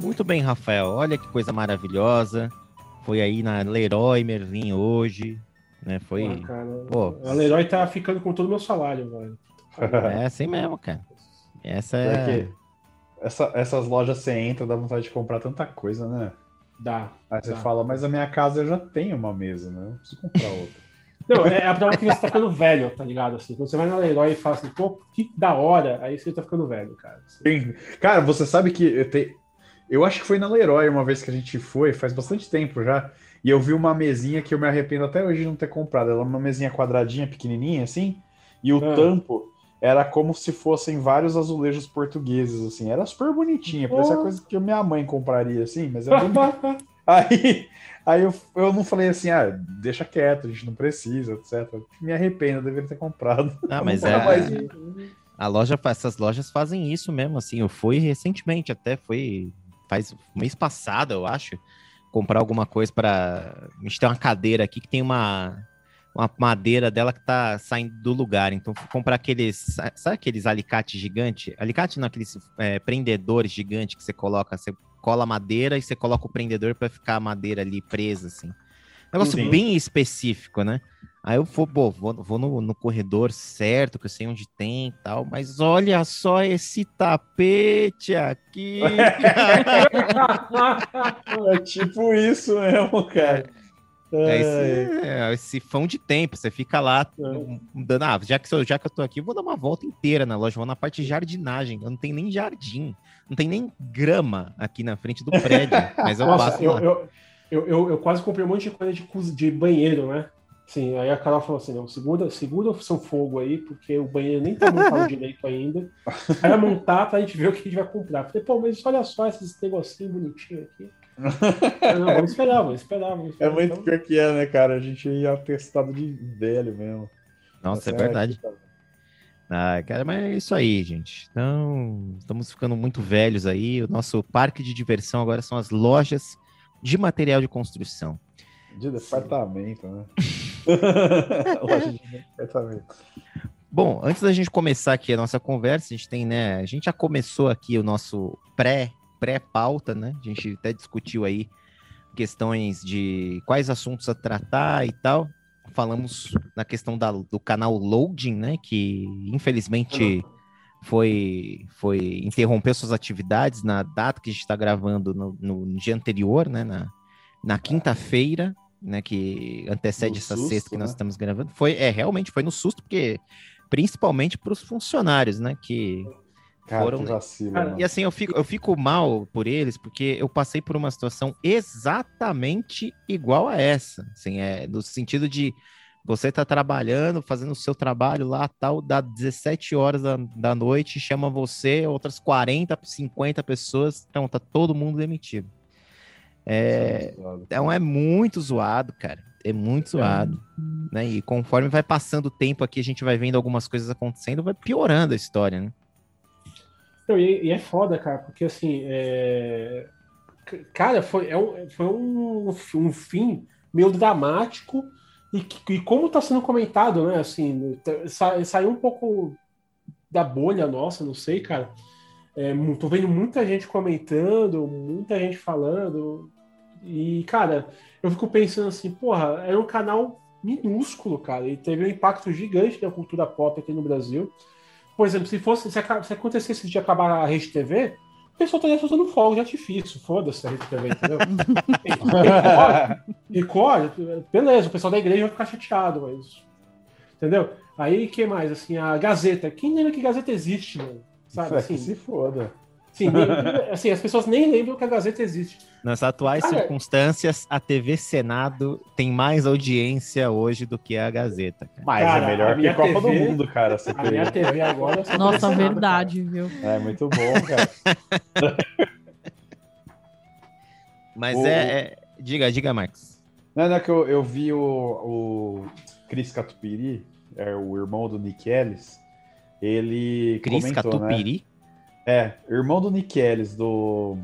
Muito bem, Rafael. Olha que coisa maravilhosa. Foi aí na Leroy Merlin hoje, né? Foi. Ah, cara, Pô, a Leroy tá ficando com todo o meu salário, velho. É assim mesmo, cara. Essa é. Essa, essas lojas você entra, dá vontade de comprar tanta coisa, né? Dá. Aí você dá. fala, mas a minha casa eu já tenho uma mesa, né? Eu não preciso comprar outra. Não, é a prova que você tá ficando velho, tá ligado? Assim, quando você vai na Leroy e fala assim, pô, que da hora, aí você tá ficando velho, cara. Assim. Cara, você sabe que eu, te... eu acho que foi na Leroy uma vez que a gente foi, faz bastante tempo já, e eu vi uma mesinha que eu me arrependo até hoje de não ter comprado. Ela é uma mesinha quadradinha, pequenininha, assim, e o ah. tampo era como se fossem vários azulejos portugueses, assim. Era super bonitinha, parecia oh. coisa que minha mãe compraria, assim, mas é Aí, aí eu, eu não falei assim, ah, deixa quieto, a gente não precisa, etc. Me arrependo, eu deveria ter comprado. Ah, mas é. A loja, essas lojas fazem isso mesmo, assim. Eu fui recentemente, até foi faz mês passado, eu acho, comprar alguma coisa para. A gente tem uma cadeira aqui que tem uma uma madeira dela que tá saindo do lugar. Então, fui comprar aqueles. Sabe aqueles alicates gigantes? Alicate não, aqueles é, prendedores gigantes que você coloca. Você cola madeira e você coloca o prendedor para ficar a madeira ali presa, assim. Negócio bem específico, né? Aí eu vou, pô, vou, vou no, no, corredor certo, que eu sei onde tem e tal, mas olha só esse tapete aqui. é tipo isso mesmo, cara. É esse, é esse fão de tempo, você fica lá é. dando, ah, já que, já que eu tô aqui, eu vou dar uma volta inteira na loja, vou na parte de jardinagem, eu não tenho nem jardim, não tem nem grama aqui na frente do prédio, mas eu Nossa, passo eu. Eu, eu, eu, eu, quase comprei um monte de coisa de, de banheiro, né? Sim, aí a Carol falou assim, não, segura, segura o seu fogo aí, porque o banheiro nem tá montado direito ainda. Vai montar pra gente ver o que a gente vai comprar. Falei, pô, mas olha só esses negocinhos bonitinhos aqui. não, vamos esperar, vamos esperar, vamos esperar. É muito então... pior que é, né, cara? A gente ia atestado de velho mesmo. Nossa, é verdade. Ah, cara, mas é isso aí, gente. Então, estamos ficando muito velhos aí. O nosso parque de diversão agora são as lojas de material de construção. De departamento, né? Loja de departamento. Bom, antes da gente começar aqui a nossa conversa, a gente tem, né? A gente já começou aqui o nosso pré pré-pauta, né? A gente até discutiu aí questões de quais assuntos a tratar e tal. Falamos na questão da, do canal Loading, né? Que infelizmente foi, foi interrompeu suas atividades na data que a gente está gravando no, no, dia anterior, né? Na, na quinta-feira, né? Que antecede no essa susto, sexta que né? nós estamos gravando. Foi, é, realmente foi no susto, porque principalmente para os funcionários, né? Que Cara, foram. Vacilo, Cara, e assim, eu fico, eu fico mal por eles, porque eu passei por uma situação exatamente igual a essa. Assim, é, no sentido de você tá trabalhando, fazendo o seu trabalho lá, tal, dá 17 horas da, da noite, chama você, outras 40, 50 pessoas, então tá todo mundo demitido. É, então é muito zoado, cara. É muito é. zoado. É. Né? E conforme vai passando o tempo aqui, a gente vai vendo algumas coisas acontecendo, vai piorando a história, né? Não, e, e, é foda, cara, porque assim, é... cara, foi, é um, foi um, um fim meio dramático e, e como está sendo comentado, né? Assim, sa, saiu um pouco da bolha nossa, não sei, cara. É, tô vendo muita gente comentando, muita gente falando. E, cara, eu fico pensando assim, porra, era um canal minúsculo, cara, e teve um impacto gigante na cultura pop aqui no Brasil por exemplo, se fosse se, se acontecesse de acabar a Rede TV, o pessoal estaria soltando fogo de artifício. Foda-se a Rede TV, entendeu? Record, beleza, o pessoal da igreja vai ficar chateado, mas. Entendeu? Aí, que mais? Assim, a Gazeta. Quem lembra que Gazeta existe, mano? Sabe? Assim, se foda. Sim, assim, as pessoas nem lembram que a Gazeta existe. Nas atuais Cara, circunstâncias, a TV Senado tem mais audiência hoje do que a Gazeta. Cara. Mas cara, é melhor que a Copa TV, do Mundo, cara. A minha TV agora é Nossa, Senado, verdade, cara. viu? É muito bom, cara. Mas o... é, é, Diga, diga, Max. Não, não é que eu, eu vi o, o Cris Catupiri, é o irmão do Nick Ellis, ele Cris comentou, Catupiri? Né? É, irmão do Nick Ellis, do...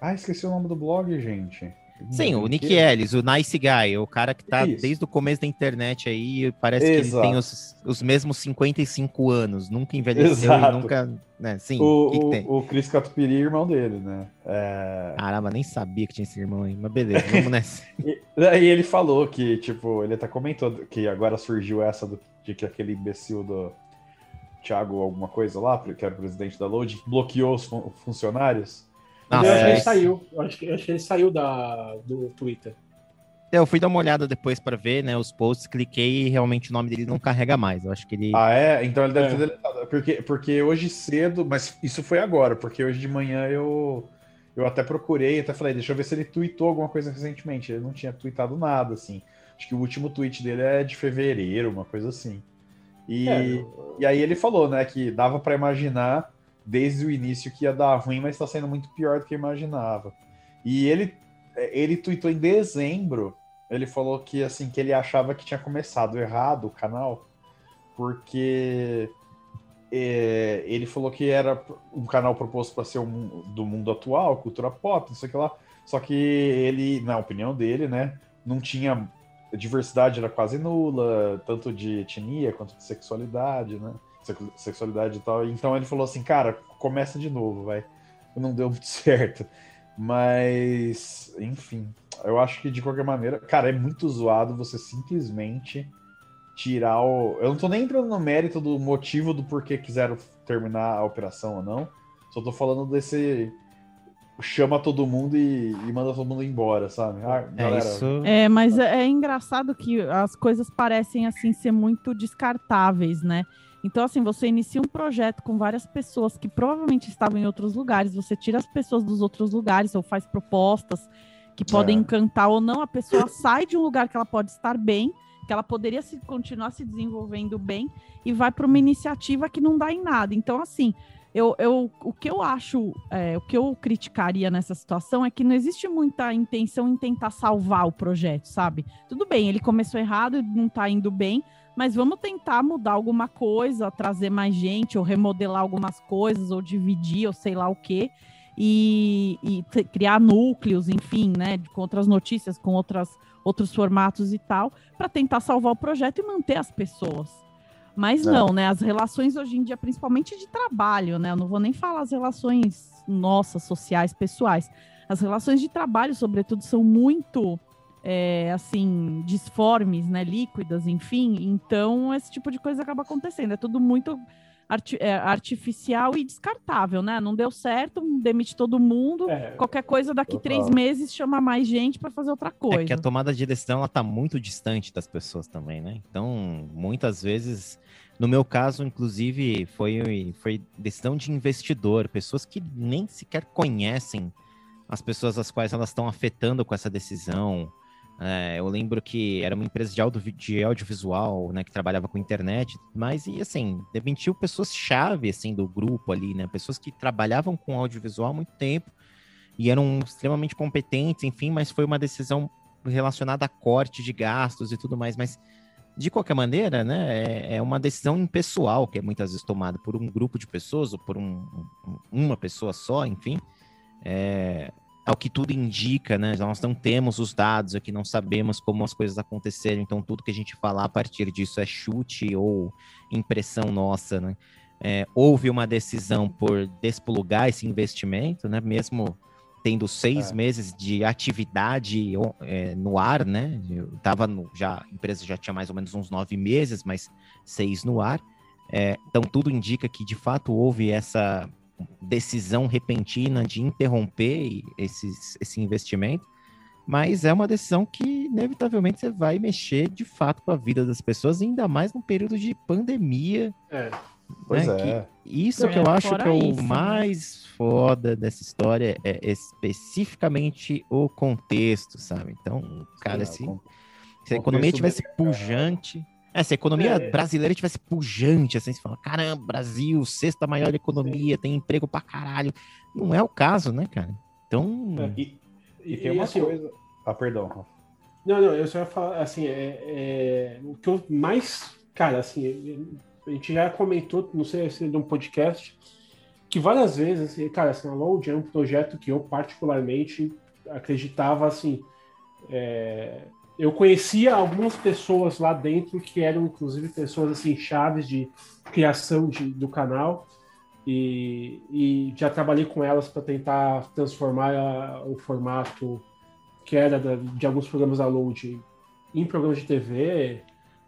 Ah, esqueci o nome do blog, gente. Sim, o Nick Ellis, o Nice Guy, o cara que tá Isso. desde o começo da internet aí, parece Exato. que ele tem os, os mesmos 55 anos, nunca envelheceu Exato. e nunca. Né? Sim, o, que que o Chris Catupiry é irmão dele, né? É... Caramba, nem sabia que tinha esse irmão aí, mas beleza, vamos nessa. e, e ele falou que, tipo, ele até comentou que agora surgiu essa do, de que aquele imbecil do Thiago alguma coisa lá, que era presidente da Load, bloqueou os fun funcionários. Nossa, eu acho que ele saiu. Eu acho que, eu acho que ele saiu da, do Twitter. É, eu fui dar uma olhada depois para ver, né, os posts, cliquei e realmente o nome dele não carrega mais. Eu acho que ele. Ah, é? Então ele deve é. ter deletado. Porque, porque hoje cedo, mas isso foi agora, porque hoje de manhã eu, eu até procurei, até falei, deixa eu ver se ele tweetou alguma coisa recentemente. Ele não tinha tweetado nada, assim. Acho que o último tweet dele é de fevereiro, uma coisa assim. E, é, e aí ele falou, né, que dava para imaginar desde o início que ia dar ruim, mas está sendo muito pior do que eu imaginava. E ele ele tweetou em dezembro, ele falou que assim que ele achava que tinha começado errado o canal, porque é, ele falou que era um canal proposto para ser um, do mundo atual, cultura pop, não sei o que lá. Só que ele, na opinião dele, né, não tinha diversidade era quase nula, tanto de etnia quanto de sexualidade, né? Sexualidade e tal. Então ele falou assim, cara, começa de novo, vai. Não deu muito certo. Mas, enfim, eu acho que de qualquer maneira, cara, é muito zoado você simplesmente tirar o. Eu não tô nem entrando no mérito do motivo do porquê quiseram terminar a operação ou não. Só tô falando desse chama todo mundo e, e, manda todo mundo embora, sabe? Ah, é galera... É, isso... é, mas é, é engraçado que as coisas parecem assim ser muito descartáveis, né? Então, assim, você inicia um projeto com várias pessoas que provavelmente estavam em outros lugares, você tira as pessoas dos outros lugares ou faz propostas que podem é. encantar ou não, a pessoa sai de um lugar que ela pode estar bem, que ela poderia se, continuar se desenvolvendo bem, e vai para uma iniciativa que não dá em nada. Então, assim, eu, eu, o que eu acho, é, o que eu criticaria nessa situação é que não existe muita intenção em tentar salvar o projeto, sabe? Tudo bem, ele começou errado, não está indo bem, mas vamos tentar mudar alguma coisa, trazer mais gente, ou remodelar algumas coisas, ou dividir, ou sei lá o quê, e, e criar núcleos, enfim, né, com outras notícias, com outras, outros formatos e tal, para tentar salvar o projeto e manter as pessoas. Mas é. não, né? As relações hoje em dia, principalmente de trabalho, né? Eu não vou nem falar as relações nossas, sociais, pessoais. As relações de trabalho, sobretudo, são muito é, assim, disformes, né? Líquidas, enfim. Então, esse tipo de coisa acaba acontecendo. É tudo muito arti é, artificial e descartável, né? Não deu certo, demite todo mundo. É, qualquer coisa daqui total. três meses chama mais gente para fazer outra coisa. É que a tomada de decisão ela tá muito distante das pessoas também, né? Então, muitas vezes, no meu caso, inclusive, foi, foi decisão de investidor, pessoas que nem sequer conhecem as pessoas às quais elas estão afetando com essa decisão. É, eu lembro que era uma empresa de, audio, de audiovisual, né, que trabalhava com internet, mas e assim, demitiu pessoas-chave assim do grupo ali, né, pessoas que trabalhavam com audiovisual há muito tempo e eram extremamente competentes, enfim, mas foi uma decisão relacionada a corte de gastos e tudo mais, mas de qualquer maneira, né, é, é uma decisão impessoal que é muitas vezes tomada por um grupo de pessoas ou por um, uma pessoa só, enfim. É, ao que tudo indica, né? Nós não temos os dados aqui, não sabemos como as coisas aconteceram, então tudo que a gente falar a partir disso é chute ou impressão nossa, né? É, houve uma decisão por desplugar esse investimento, né? Mesmo tendo seis é. meses de atividade é, no ar, né? Eu tava no, já a empresa já tinha mais ou menos uns nove meses, mas seis no ar. É, então tudo indica que de fato houve essa decisão repentina de interromper esses, esse investimento, mas é uma decisão que inevitavelmente você vai mexer de fato com a vida das pessoas, ainda mais num período de pandemia. É. Pois né? é. Que isso que eu acho que é o né? mais foda dessa história é especificamente o contexto, sabe? Então, cara, Sim, se, se a economia tivesse pujante, é, se a economia é. brasileira tivesse pujante, assim, você fala, caramba, Brasil, sexta maior economia, tem emprego pra caralho. Não é o caso, né, cara? Então. É, e, e, tem uma assim, coisa. Ah, perdão. Não, não, eu só ia falar, assim, é, é, o que eu mais. Cara, assim, a gente já comentou, não sei se é de um podcast, que várias vezes, assim, cara, assim, a Load é um projeto que eu particularmente acreditava, assim, é, eu conhecia algumas pessoas lá dentro que eram, inclusive, pessoas assim chaves de criação de, do canal e, e já trabalhei com elas para tentar transformar a, o formato que era da, de alguns programas da Load em programas de TV.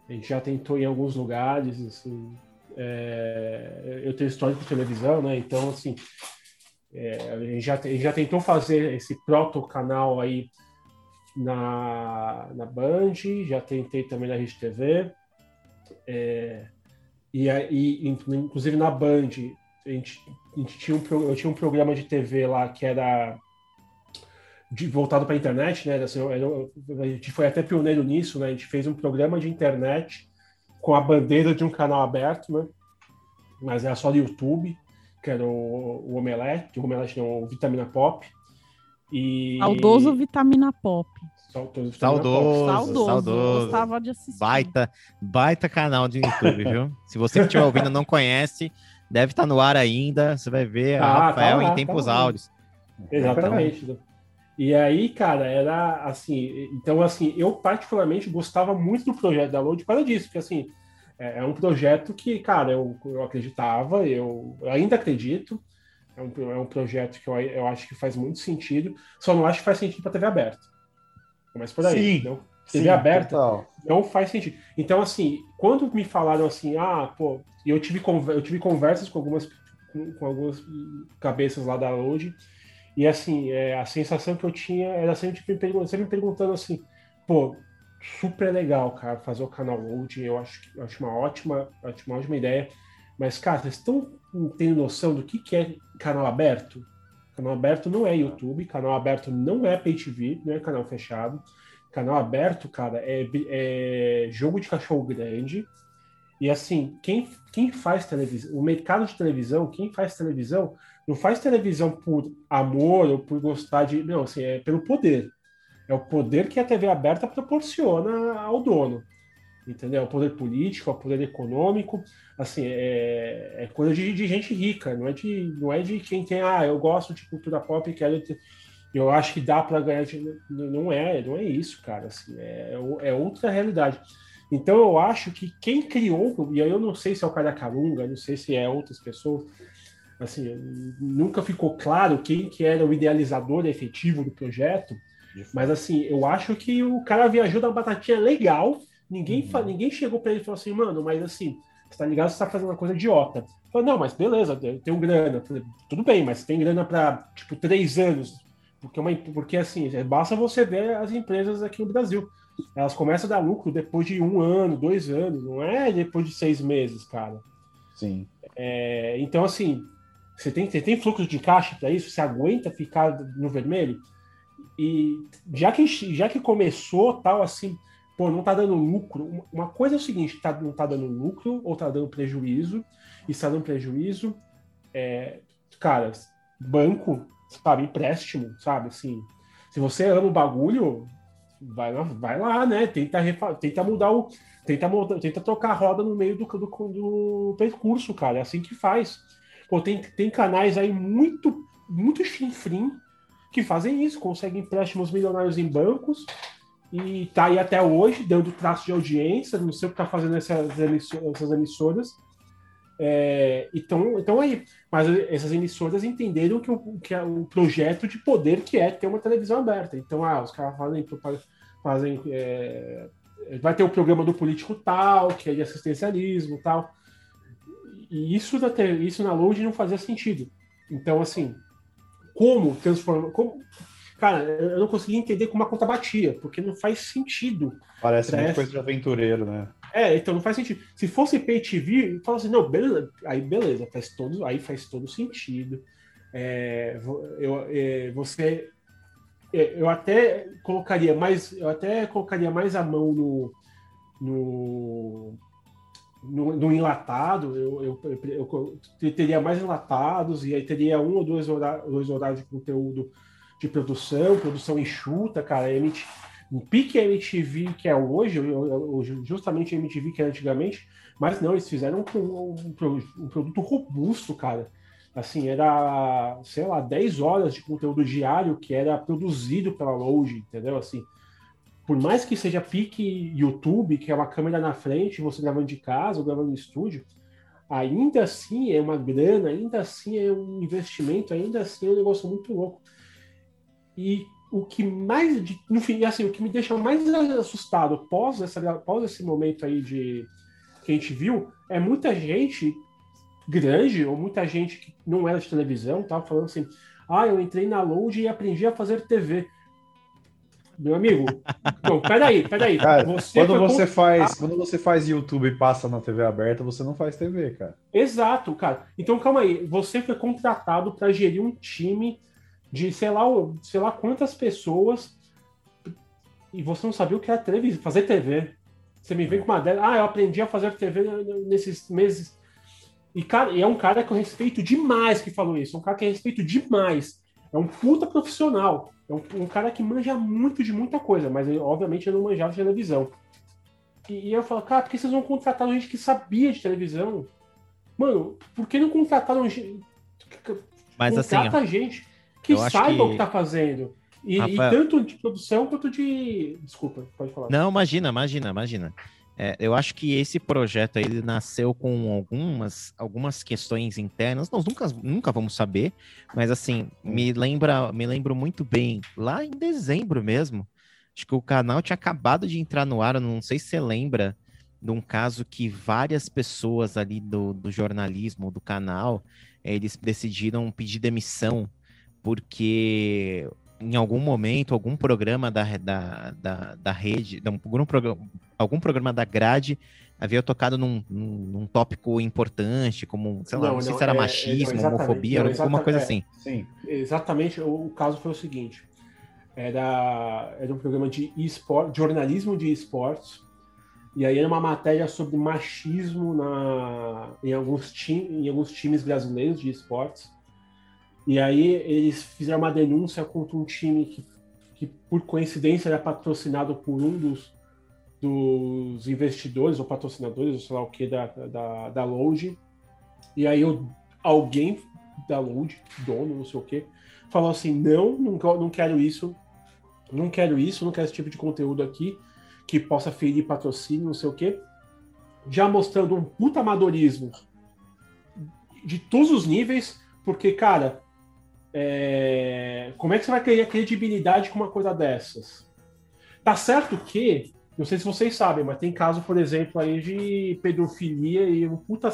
A gente já tentou em alguns lugares, assim, é, eu tenho histórico de televisão, né? Então, assim, é, a, gente já, a gente já tentou fazer esse proto-canal aí na, na Band, já tentei também na Rede TV. É, e, e, inclusive na Band, a gente, a gente tinha um, eu tinha um programa de TV lá que era de, voltado para a internet, né? Assim, eu, a gente foi até pioneiro nisso, né? A gente fez um programa de internet com a bandeira de um canal aberto, né? Mas era só do YouTube, que era o, o Omelete, o Omelete não, o Vitamina Pop. E... Saudoso Vitamina Pop. Saudoso, saudoso, saudoso, saudoso. Gostava de assistir. Baita, baita canal de YouTube, viu? Se você que estiver ouvindo não conhece, deve estar no ar ainda. Você vai ver ah, a tá Rafael tá lá, em tempos tá áureos. Exatamente. E aí, cara, era assim. Então, assim, eu particularmente gostava muito do projeto da Load para disso, porque assim, é, é um projeto que, cara, eu, eu acreditava, eu, eu ainda acredito. É um, é um projeto que eu, eu acho que faz muito sentido, só não acho que faz sentido para TV aberta. Mas por aí. Sim, não? TV sim, aberta total. não faz sentido. Então, assim, quando me falaram assim, ah, pô, eu tive, eu tive conversas com algumas, com algumas cabeças lá da Load, e assim, é, a sensação que eu tinha era sempre, me sempre me perguntando assim, pô, super legal, cara, fazer o canal Load, eu acho, acho uma ótima, uma ótima ideia. Mas, cara, vocês estão tendo noção do que, que é canal aberto? Canal aberto não é YouTube, canal aberto não é Pay TV, não é canal fechado. Canal aberto, cara, é, é jogo de cachorro grande. E assim, quem, quem faz televisão, o mercado de televisão, quem faz televisão, não faz televisão por amor ou por gostar de. Não, assim, é pelo poder. É o poder que a TV aberta proporciona ao dono. Entendeu? É o poder político, é o poder econômico. Assim, é, é coisa de, de, gente rica, não é de, não é de quem tem, ah, eu gosto de cultura pop e quero ter, eu acho que dá para ganhar não é não é isso cara assim é, é outra realidade então eu acho que quem criou e aí eu não sei se é o cara Calunga não sei se é outras pessoas assim nunca ficou claro quem que era o idealizador efetivo do projeto mas assim, eu acho que o cara viajou da batatinha legal. Ninguém, uhum. ninguém chegou para ele e falou assim, mano, mas assim, você tá ligado? Você tá fazendo uma coisa idiota. Falei, não, mas beleza, eu tenho grana. Falei, Tudo bem, mas tem grana para tipo três anos. Porque, uma, porque assim, basta você ver as empresas aqui no Brasil. Elas começam a dar lucro depois de um ano, dois anos, não é depois de seis meses, cara. Sim. É, então, assim, você tem, você tem fluxo de caixa para isso? Você aguenta ficar no vermelho? E já que, já que começou tal assim, pô, não tá dando lucro. Uma coisa é o seguinte, tá, não tá dando lucro ou tá dando prejuízo, e está dando prejuízo, é, cara, banco, sabe, empréstimo, sabe, assim, se você ama o bagulho, vai lá, vai lá né, tenta, tenta mudar o, tenta, tenta trocar a roda no meio do, do, do percurso, cara, é assim que faz. Pô, tem, tem canais aí muito, muito chinfrim, que fazem isso, conseguem empréstimos milionários em bancos e tá aí até hoje dando traço de audiência, não sei o que tá fazendo essas, essas emissoras. É, então, então aí, mas essas emissoras entenderam que o, que é o projeto de poder que é ter uma televisão aberta. Então, ah, os caras fazem, fazem é, vai ter o programa do político tal, que é de assistencialismo tal. E isso na, isso na Load não fazia sentido. Então, assim, como transformar. Como... Cara, eu não consegui entender como a conta batia, porque não faz sentido. Parece muito essa... coisa de aventureiro, né? É, então não faz sentido. Se fosse pay TV, fala assim, não, beleza, aí beleza, faz todo, aí faz todo sentido. É, eu, é, você, é, eu até colocaria mais, eu até colocaria mais a mão no, no no, no enlatado, eu, eu, eu, eu, teria mais enlatados e aí teria um ou dois, horários, dois horários de conteúdo de produção, produção enxuta, cara. MT, um pique MTV que é hoje, justamente MTV que era antigamente, mas não, eles fizeram um, um, um produto robusto, cara. Assim, era, sei lá, 10 horas de conteúdo diário que era produzido pela Loge, entendeu? Assim, por mais que seja pique YouTube, que é uma câmera na frente, você gravando de casa ou gravando no estúdio, ainda assim é uma grana, ainda assim é um investimento, ainda assim é um negócio muito louco. E o que mais, de, no fim, assim, o que me deixa mais assustado pós, essa, pós esse momento aí de que a gente viu, é muita gente grande, ou muita gente que não era de televisão, tava falando assim, ah, eu entrei na Load e aprendi a fazer TV. Meu amigo, não, peraí, peraí. Cara, você quando você faz, quando você faz YouTube e passa na TV aberta, você não faz TV, cara. Exato, cara. Então calma aí, você foi contratado para gerir um time de sei lá, sei lá quantas pessoas e você não sabia o que era televisão, fazer TV. Você me vem com uma dela, ah, eu aprendi a fazer TV nesses meses. E, cara, e é um cara que eu respeito demais que falou isso, é um cara que eu respeito demais. É um puta profissional. É um, um, cara que manja muito de muita coisa, mas ele, obviamente ele não manjava de televisão. E, e eu falo, cara, por que vocês não contrataram gente que sabia de televisão? Mano, por que não contrataram gente. Mas Contrata assim. gente que saiba que... o que tá fazendo. E, e, tanto de produção quanto de. Desculpa, pode falar. Não, imagina, imagina, imagina. É, eu acho que esse projeto ele nasceu com algumas, algumas questões internas, nós nunca, nunca vamos saber, mas assim, me lembra, me lembro muito bem, lá em dezembro mesmo, acho que o canal tinha acabado de entrar no ar, não sei se você lembra de um caso que várias pessoas ali do, do jornalismo, do canal, eles decidiram pedir demissão, porque em algum momento, algum programa da, da, da, da rede, algum programa, algum programa da grade havia tocado num, num, num tópico importante, como, sei lá, não, não sei se era é, machismo, não, homofobia, não, alguma coisa assim. Sim, exatamente. O, o, caso foi o seguinte: era, era um programa de esporte, jornalismo de esportes, e aí era uma matéria sobre machismo na, em, alguns time, em alguns times brasileiros de esportes. E aí eles fizeram uma denúncia contra um time que, que por coincidência, era patrocinado por um dos, dos investidores ou patrocinadores, ou sei lá o que, da, da, da Load. E aí eu, alguém da Load, dono, não sei o que, falou assim, não, não, não quero isso, não quero isso, não quero esse tipo de conteúdo aqui, que possa ferir patrocínio, não sei o que. Já mostrando um puta amadorismo de todos os níveis, porque, cara, é... Como é que você vai criar credibilidade com uma coisa dessas? Tá certo que, não sei se vocês sabem, mas tem caso, por exemplo, aí de pedofilia e um puta,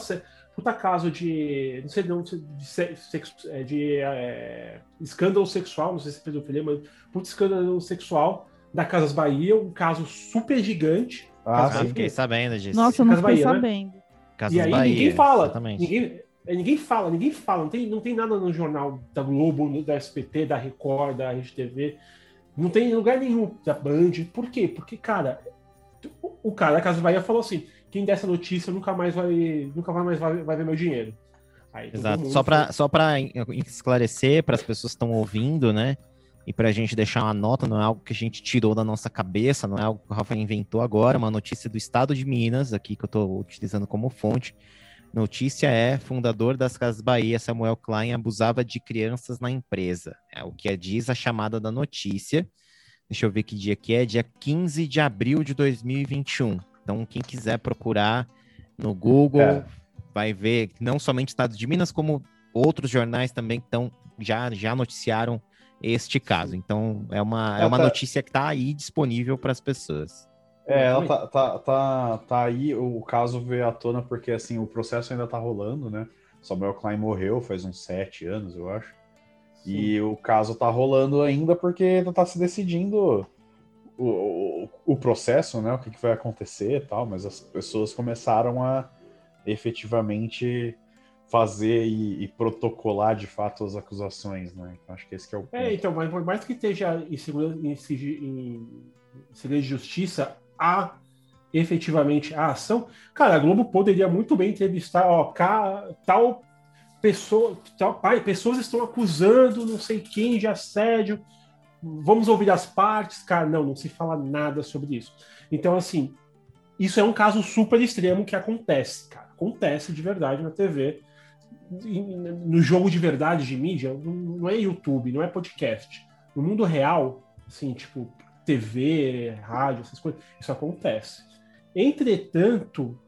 puta caso de, não sei, não, de, sexo, é, de é, escândalo sexual, não sei se é pedofilia, mas puta escândalo sexual da Casas Bahia, um caso super gigante. Ah, sim, fiquei sabendo disso. Nossa, eu não fiquei Bahia, né? sabendo. Né? Casas e aí Bahia, ninguém fala, exatamente. ninguém, é, ninguém fala, ninguém fala, não tem, não tem nada no jornal da Globo, da SPT, da Record, da RedeTV, não tem lugar nenhum da Band. Por quê? Porque, cara, o cara da Casa Bahia falou assim: quem der essa notícia nunca mais vai, nunca mais vai, vai ver meu dinheiro. Aí, Exato. Só para só esclarecer para as pessoas que estão ouvindo, né? E para a gente deixar uma nota, não é algo que a gente tirou da nossa cabeça, não é algo que o Rafa inventou agora, é uma notícia do estado de Minas, aqui que eu estou utilizando como fonte. Notícia é: fundador das Casas Bahia, Samuel Klein, abusava de crianças na empresa. É o que diz a chamada da notícia. Deixa eu ver que dia que é. Dia 15 de abril de 2021. Então, quem quiser procurar no Google, é. vai ver não somente Estado de Minas, como outros jornais também estão já, já noticiaram este caso. Então, é uma, é, é uma tá... notícia que está aí disponível para as pessoas. É, ela tá, tá, tá, tá aí, o caso veio à tona porque, assim, o processo ainda tá rolando, né? Samuel Klein morreu faz uns sete anos, eu acho. Sim. E o caso tá rolando ainda porque ainda tá se decidindo o, o, o processo, né? O que, que vai acontecer e tal, mas as pessoas começaram a efetivamente fazer e, e, protocolar de fato as acusações, né? Então acho que esse que é o é, ponto. É, então, mas por mais que esteja em, em, em, em segredo de justiça, a efetivamente a ação, cara, a Globo poderia muito bem entrevistar, ó, tal pessoa, tal, pai, pessoas estão acusando não sei quem de assédio, vamos ouvir as partes, cara, não, não se fala nada sobre isso. Então, assim, isso é um caso super extremo que acontece, cara, acontece de verdade na TV, no jogo de verdade de mídia, não é YouTube, não é podcast. No mundo real, assim, tipo, TV, rádio, essas coisas. Isso acontece. Entretanto,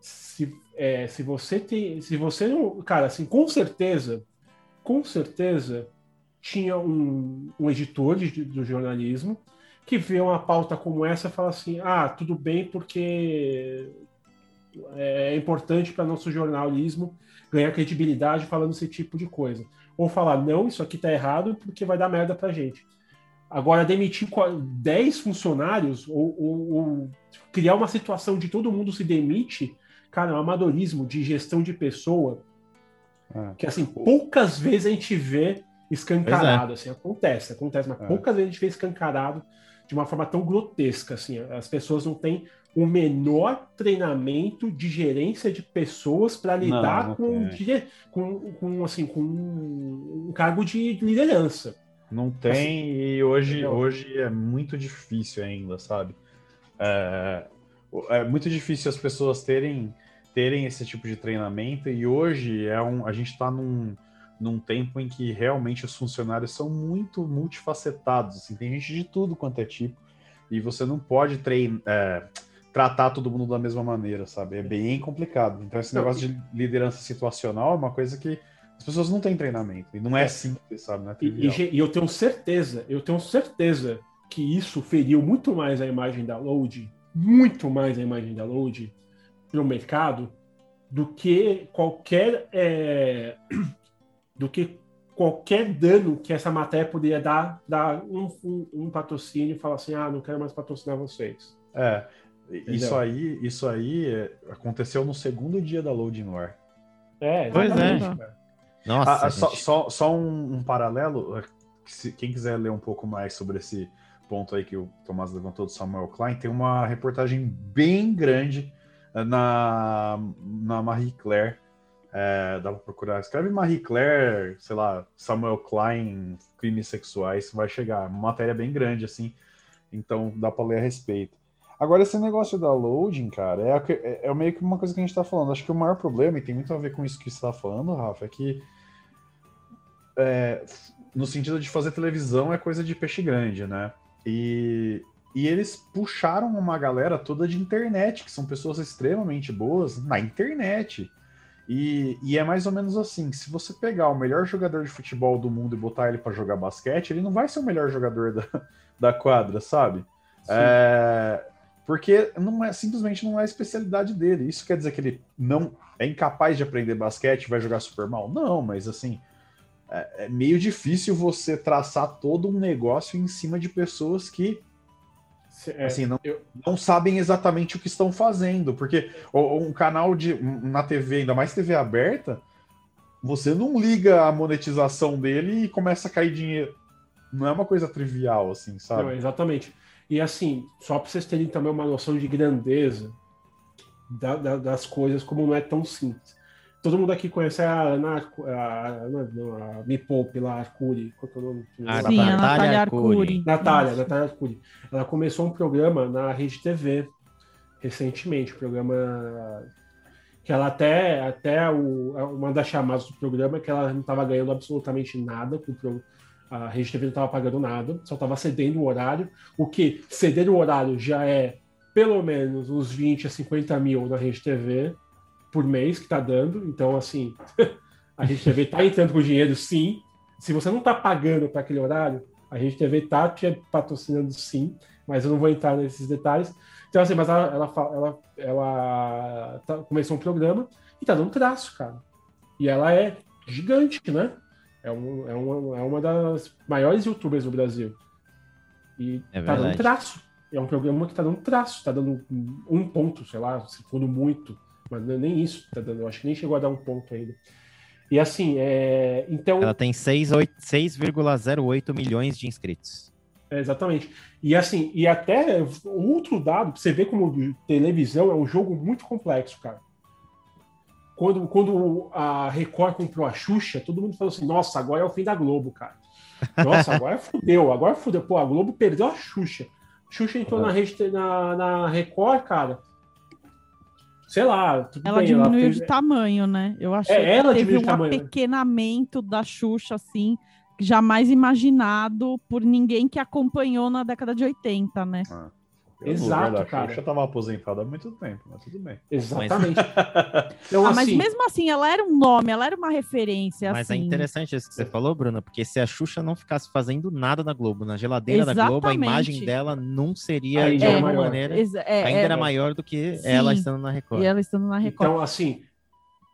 se, é, se você tem. Se você não. Cara, assim, com certeza, com certeza, tinha um, um editor de, do jornalismo que vê uma pauta como essa e fala assim: ah, tudo bem, porque é importante para nosso jornalismo ganhar credibilidade falando esse tipo de coisa. Ou falar, não, isso aqui tá errado porque vai dar merda pra gente. Agora, demitir 10 funcionários ou, ou, ou criar uma situação de todo mundo se demite, cara, é um amadorismo de gestão de pessoa é. que, assim, poucas vezes a gente vê escancarado, é. assim, acontece, acontece, mas é. poucas vezes a gente vê escancarado de uma forma tão grotesca, assim, as pessoas não têm o menor treinamento de gerência de pessoas para lidar não, não com, com, com, assim, com um cargo de liderança. Não tem, assim, e hoje, hoje é muito difícil ainda, sabe? É, é, muito difícil as pessoas terem, terem esse tipo de treinamento, e hoje é um, a gente está num, num tempo em que realmente os funcionários são muito multifacetados, assim, tem gente de tudo quanto é tipo, e você não pode treinar. É, tratar todo mundo da mesma maneira, sabe? É bem complicado. Então, esse negócio de liderança situacional é uma coisa que as pessoas não têm treinamento. E não é, é. simples, sabe? É e, e, eu tenho certeza, eu tenho certeza que isso feriu muito mais a imagem da Load, muito mais a imagem da Load no mercado do que qualquer é, do que qualquer dano que essa matéria poderia dar, dar um, um, um patrocínio e falar assim, ah, não quero mais patrocinar vocês. É, isso aí, isso aí aconteceu no segundo dia da Loading War. É, pois é. Nossa, ah, ah só, só, só um, um, paralelo, é, quem quiser ler um pouco mais sobre esse ponto aí que o Tomás levantou do Samuel Klein, tem uma reportagem bem grande é, na, na Marie Claire. É, dá pra procurar. Escreve Marie Claire, sei lá, Samuel Klein, crimes sexuais, vai chegar. Uma matéria bem grande, assim. Então dá para ler a respeito. Agora, esse negócio da loading, cara, é, é, é, meio que uma coisa que a gente tá falando. Acho que o maior problema, e tem muito a ver com isso que você tá falando, Rafa, é que é, no sentido de fazer televisão é coisa de peixe grande, né? E, e eles puxaram uma galera toda de internet, que são pessoas extremamente boas na internet. E, e, é mais ou menos assim: se você pegar o melhor jogador de futebol do mundo e botar ele para jogar basquete, ele não vai ser o melhor jogador da, da quadra, sabe? É, porque não é simplesmente não é a especialidade dele. Isso quer dizer que ele não é incapaz de aprender basquete, vai jogar super mal? Não, mas assim é, é meio difícil você traçar todo um negócio em cima de pessoas que é, assim, não, eu... não sabem exatamente o que estão fazendo, porque um canal de na TV, ainda mais TV aberta, você não liga a monetização dele e começa a cair dinheiro. Não é uma coisa trivial, assim, sabe? Não, exatamente. E assim, só para vocês terem também uma noção de grandeza da, da, das coisas, como não é tão simples. Todo mundo aqui conhece a Ana, a, a, a, Me Poupe lá, Arcuri. Qual é o nome? Ah, Sim, a Natália Arcuri. Natália, Natália Arcuri. Ela começou um programa na Rede TV recentemente, um programa que ela até, até o, uma das chamadas do programa é que ela não estava ganhando absolutamente nada com o programa a Rede TV não estava pagando nada, só estava cedendo o horário. O que ceder o horário já é pelo menos uns 20 a 50 mil na Rede TV por mês que está dando. Então, assim, a Rede TV está entrando com dinheiro, sim. Se você não está pagando para aquele horário, a Rede TV está te patrocinando, sim. Mas eu não vou entrar nesses detalhes. Então, assim, mas ela, ela, ela, ela tá, começou um programa e está dando traço, cara. E ela é gigante, né? É, um, é, uma, é uma das maiores youtubers do Brasil. E é tá dando traço. É um programa que tá dando traço, tá dando um ponto, sei lá, se for muito. Mas é nem isso tá dando, eu acho que nem chegou a dar um ponto ainda. E assim, é... então. Ela tem 6,08 milhões de inscritos. É, exatamente. E assim, e até outro dado, você vê como televisão é um jogo muito complexo, cara quando, quando a Record comprou a Xuxa, todo mundo falou assim: nossa, agora é o fim da Globo, cara. Nossa, agora fudeu, agora fudeu. Pô, a Globo perdeu a Xuxa. Xuxa entrou uhum. na, rede, na, na Record, cara. Sei lá. ela bem, diminuiu ela de tamanho, né? Eu acho é, que teve um tamanho. apequenamento da Xuxa, assim, jamais imaginado por ninguém que acompanhou na década de 80, né? Ah. Exato, cara. Xuxa tava aposentada há muito tempo, mas tudo bem. Exatamente. Então, Ah, mas assim, mesmo assim, ela era um nome, ela era uma referência. Mas é assim. interessante isso que você falou, Bruna, porque se a Xuxa não ficasse fazendo nada na Globo, na geladeira da Globo, a Exatamente. imagem dela não seria, Ainda de era alguma maior. maneira, é, ainda é, era maior do que Sim. ela estando na Record. E ela estando na Record. Então, assim,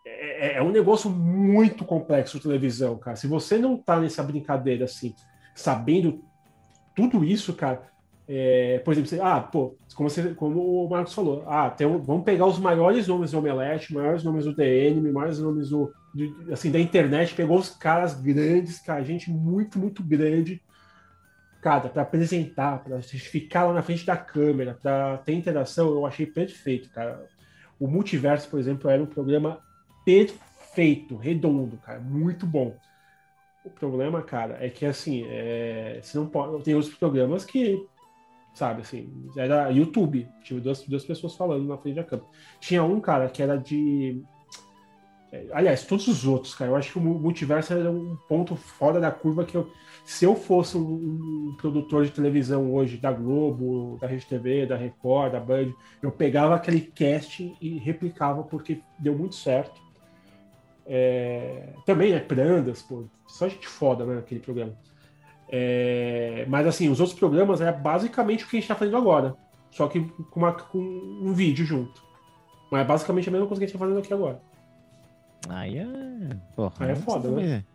é, é um negócio muito complexo de televisão, cara. Se você não tá nessa brincadeira, assim, sabendo tudo isso, cara, é, por exemplo, você, ah, pô, como, você, como o Marcos falou, ah, tem vamos pegar os maiores nomes do Omelete, maiores nomes do DN, maiores nomes do, assim, da internet, pegou os caras grandes, cara, gente muito, muito grande, cara, para apresentar, para ficar lá na frente da câmera, para ter interação, eu achei perfeito, cara. O Multiverso, por exemplo, era um programa perfeito, redondo, cara, muito bom. O problema, cara, é que assim, é, você não pode. Tem outros programas que, sabe, assim, era YouTube. Tive duas, duas pessoas falando na frente da câmera. Tinha um, cara, que era de. é, Aliás, todos os outros, cara. Eu acho que o multiverso era um ponto fora da curva que eu. Se eu fosse um, um produtor de televisão hoje, da Globo, da Rede TV, da Record, da Band, eu pegava aquele casting e replicava porque deu muito certo. É, também, né? Prandas, pô, só gente foda, né? Aquele programa. É, mas assim, os outros programas é basicamente o que a gente tá fazendo agora. Só que com, uma- com um vídeo junto. Mas é basicamente a mesma coisa que a gente tá fazendo aqui agora. Aí é. Porra, Aí é foda, né? ver.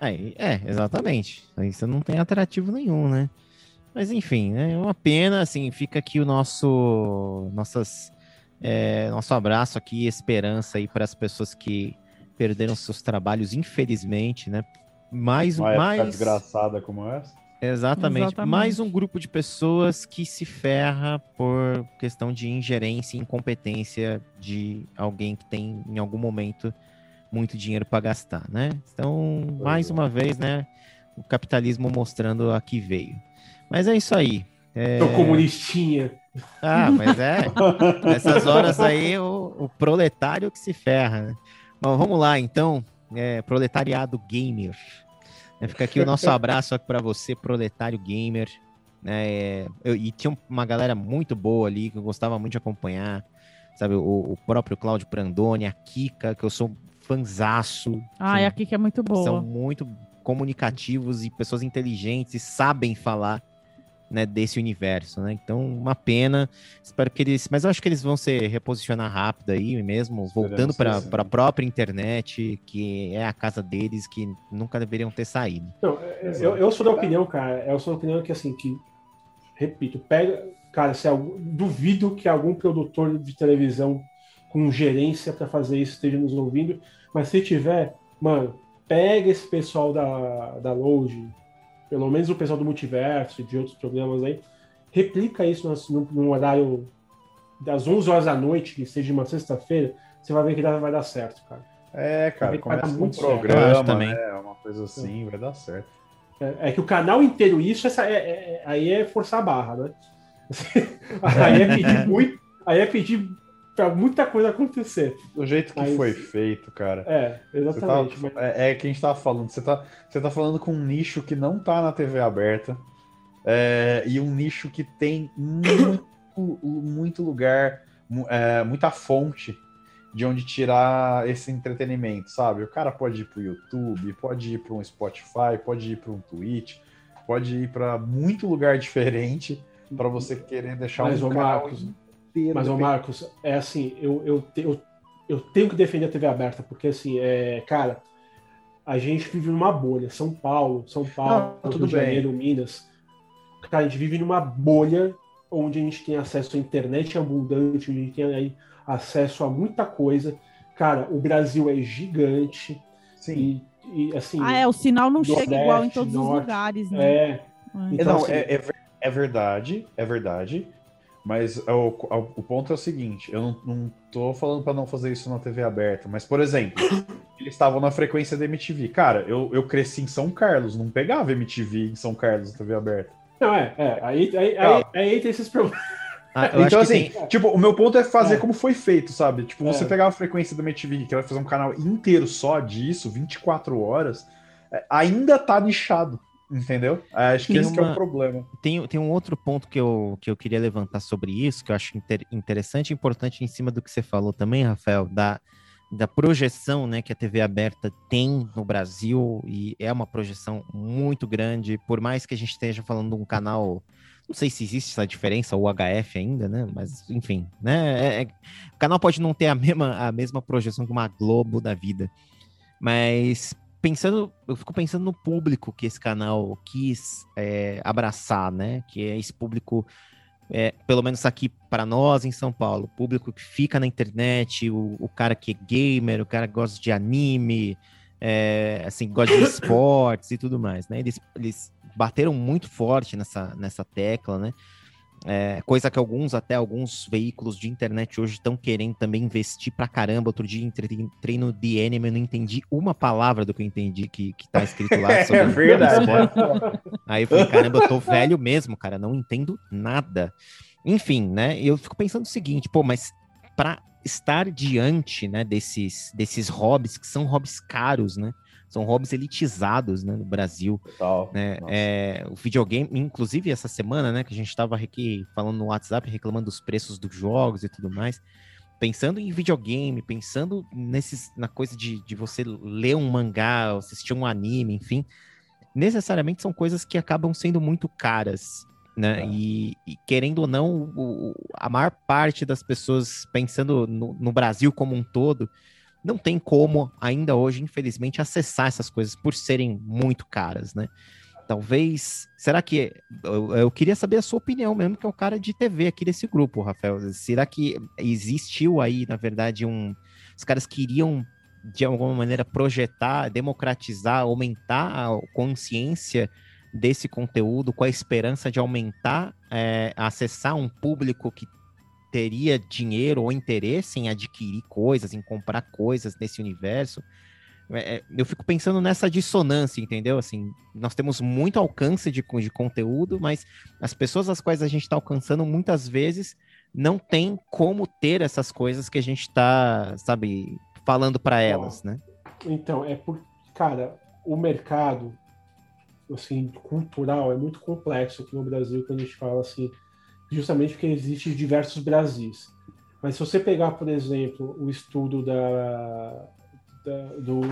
Aí, é, exatamente. Aí você não tem atrativo nenhum, né? Mas enfim, né? É uma pena, assim, fica aqui o nosso. Nossas. é, nosso abraço aqui, esperança aí para as pessoas que perderam seus trabalhos, infelizmente, né? Mais, Uma época mais, desgraçada como essa. Exatamente. Exatamente. Mais um grupo de pessoas que se ferra por questão de ingerência e incompetência de alguém que tem, em algum momento, muito dinheiro para gastar, né? Então, mais é. uma vez, né? O capitalismo mostrando a que veio. Mas é isso aí. É... Tô comunistinha. Ah, mas é. Nessas horas aí, o, o proletário que se ferra. Né? Bom, vamos lá, então. É, proletariado gamer. É, fica aqui o nosso abraço para você, proletário gamer. né? É, eu- e tinha uma galera muito boa ali que eu gostava muito de acompanhar. Sabe, o, o próprio Cláudio Prandoni, a Kika, que eu sou fanzaço. Ah, são- aqui que é muito boa. são muito comunicativos e pessoas inteligentes e sabem falar né, desse universo, né? Então, uma pena. Espero que eles. Mas eu acho que eles vão se reposicionar rápido aí mesmo, voltando para a própria internet, que é a casa deles, que nunca deveriam ter saído. Não, é- eu, eu sou da opinião, cara. Eu sou da opinião que, assim, que, repito, pega. Cara, se algum, duvido que algum produtor de televisão com gerência para fazer isso esteja nos ouvindo, mas se tiver, mano, pega esse pessoal da, da Loge, pelo menos o pessoal do Multiverso e de outros programas aí, replica isso no, horário das 11 horas da noite, que seja uma sexta-feira, você vai ver que dá- vai dar certo, cara. É, cara, começa um programa, também. né? Uma coisa assim, vai dar certo. É, é que o canal inteiro isso, essa, é- é- aí é forçar a barra, né? aí é pedir muito, aí é pedir pra muita coisa acontecer. Do jeito que Mas- foi feito, cara. É, tá- exatamente. mas- é, é que a gente tava falando. Você tá, você tá falando com um nicho que não tá na TV aberta. é, e um nicho que tem muito, muito lugar, é, muita fonte de onde tirar esse entretenimento, sabe? O cara pode ir pro YouTube, pode ir para um Spotify, pode ir para um Twitch, pode ir para muito lugar diferente para você querer deixar Mas, um canal Marcos, inteiro Mas, ô feito. Marcos, é assim, eu, eu, te- eu, eu tenho que defender a TV aberta, porque assim, é, cara, a gente vive numa bolha. São Paulo, São Paulo, Não, Rio tudo de bem. Janeiro, Minas. Cara, a gente vive numa bolha onde a gente tem acesso à internet abundante, onde a gente tem aí acesso a muita coisa. Cara, o Brasil é gigante Sim. e, e, assim. Ah, é, o sinal não chega Nordeste, igual em todos os Norte, lugares, né? é, É. Então, não, assim- é, é é verdade, é verdade. Mas o, o- ponto é o seguinte: eu não, não tô falando para não fazer isso na TV aberta, mas, por exemplo, eles estavam na frequência da MTV. Cara, eu, eu cresci em São Carlos, não pegava MTV em São Carlos na TV aberta. Não, é, é. Aí, aí, aí, aí tem esses problemas. Ah, então, assim, tem- tipo, o meu ponto é fazer É. como foi feito, sabe? Tipo, você É. pegar a frequência da MTV, que ela fazer um canal inteiro só disso, 24 horas, ainda tá nichado, entendeu? Acho que Tem esse que é uma- o problema. Tem, tem um outro ponto que eu, que eu queria levantar sobre isso, que eu acho inter- interessante e importante em cima do que você falou também, Rafael, da, da projeção né, que a TV aberta tem no Brasil, e é uma projeção muito grande, por mais que a gente esteja falando de um canal, não sei se existe essa diferença, o HF ainda, né? Mas, enfim, né? é- é- o canal pode não ter a mesma, a mesma projeção que uma Globo da vida, mas pensando, eu fico pensando no público que esse canal quis é, abraçar, né? Que é esse público, é, pelo menos aqui para nós em São Paulo, público que fica na internet, o, o cara que é gamer, o cara que gosta de anime, é, assim, gosta de esportes e tudo mais, né? Eles, eles bateram muito forte nessa, nessa tecla, né? É, coisa que alguns, até alguns veículos de internet hoje estão querendo também investir pra caramba. Outro dia entrei, entrei no The Anime, eu não entendi uma palavra do que eu entendi que, que tá escrito lá. sobre É verdade. Aí eu falei, caramba, eu tô velho mesmo, cara, não entendo nada. Enfim, né? Eu fico pensando o seguinte, pô, mas para estar diante, né, desses, desses hobbies, que são hobbies caros, né? São hobbies elitizados, né, no Brasil Total. né? É, o videogame, inclusive essa semana, né, que a gente estava aqui falando no WhatsApp, reclamando dos preços dos jogos e tudo mais. Pensando em videogame, pensando nesses, na coisa de, de você ler um mangá, assistir um anime, enfim, necessariamente são coisas que acabam sendo muito caras, né? É. E, e querendo ou não, o- a maior parte das pessoas pensando no, no Brasil como um todo, não tem como ainda hoje, infelizmente, acessar essas coisas por serem muito caras, né? Talvez. Será que. Eu, eu queria saber a sua opinião mesmo, que é o cara de TV aqui desse grupo, Rafael. Será que existiu aí, na verdade, um. Os caras queriam, de alguma maneira, projetar, democratizar, aumentar a consciência desse conteúdo com a esperança de aumentar, é, acessar um público que teria dinheiro ou interesse em adquirir coisas, em comprar coisas nesse universo. É, é, eu fico pensando nessa dissonância, entendeu? Assim, nós temos muito alcance de, de conteúdo, mas as pessoas às quais a gente está alcançando muitas vezes não tem como ter essas coisas que a gente está, sabe, falando para elas, né? Então, é por. Cara, o mercado assim, cultural é muito complexo aqui no Brasil quando a gente fala assim, justamente porque existem diversos Brasis. Mas se você pegar, por exemplo, o estudo da, da- do.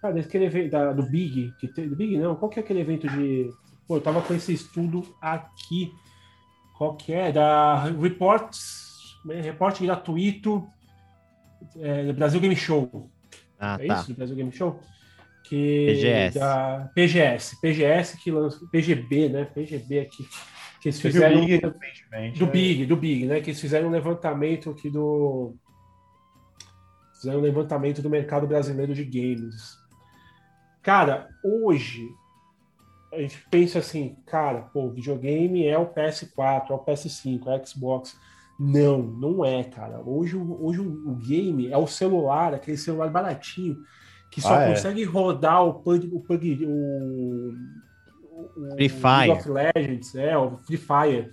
Cara, aquele evento da- do Big, que tem, do Big não, qual que é aquele evento de. Pô, eu tava com esse estudo aqui. Qual que é? Da Reports, né, reporte gratuito é, Brasil Game Show. Ah, é tá. isso? Brasil Game Show? Que PGS. Da PGS. PGS que lançou. PGB, né? PGB aqui. Que eles fizeram. Big. Do né? Big, do Big, né? Que eles fizeram um levantamento aqui do. Fizeram um levantamento do mercado brasileiro de games. Cara, hoje a gente pensa assim, cara, pô, videogame é o PS4, é o PS5, é o Xbox. Não, não é, cara. Hoje, o- hoje o o game é o celular, aquele celular baratinho, que só Ah, é. consegue rodar o Pug, o, Pug, o, o Free Fire. League of Legends, é, o Free Fire.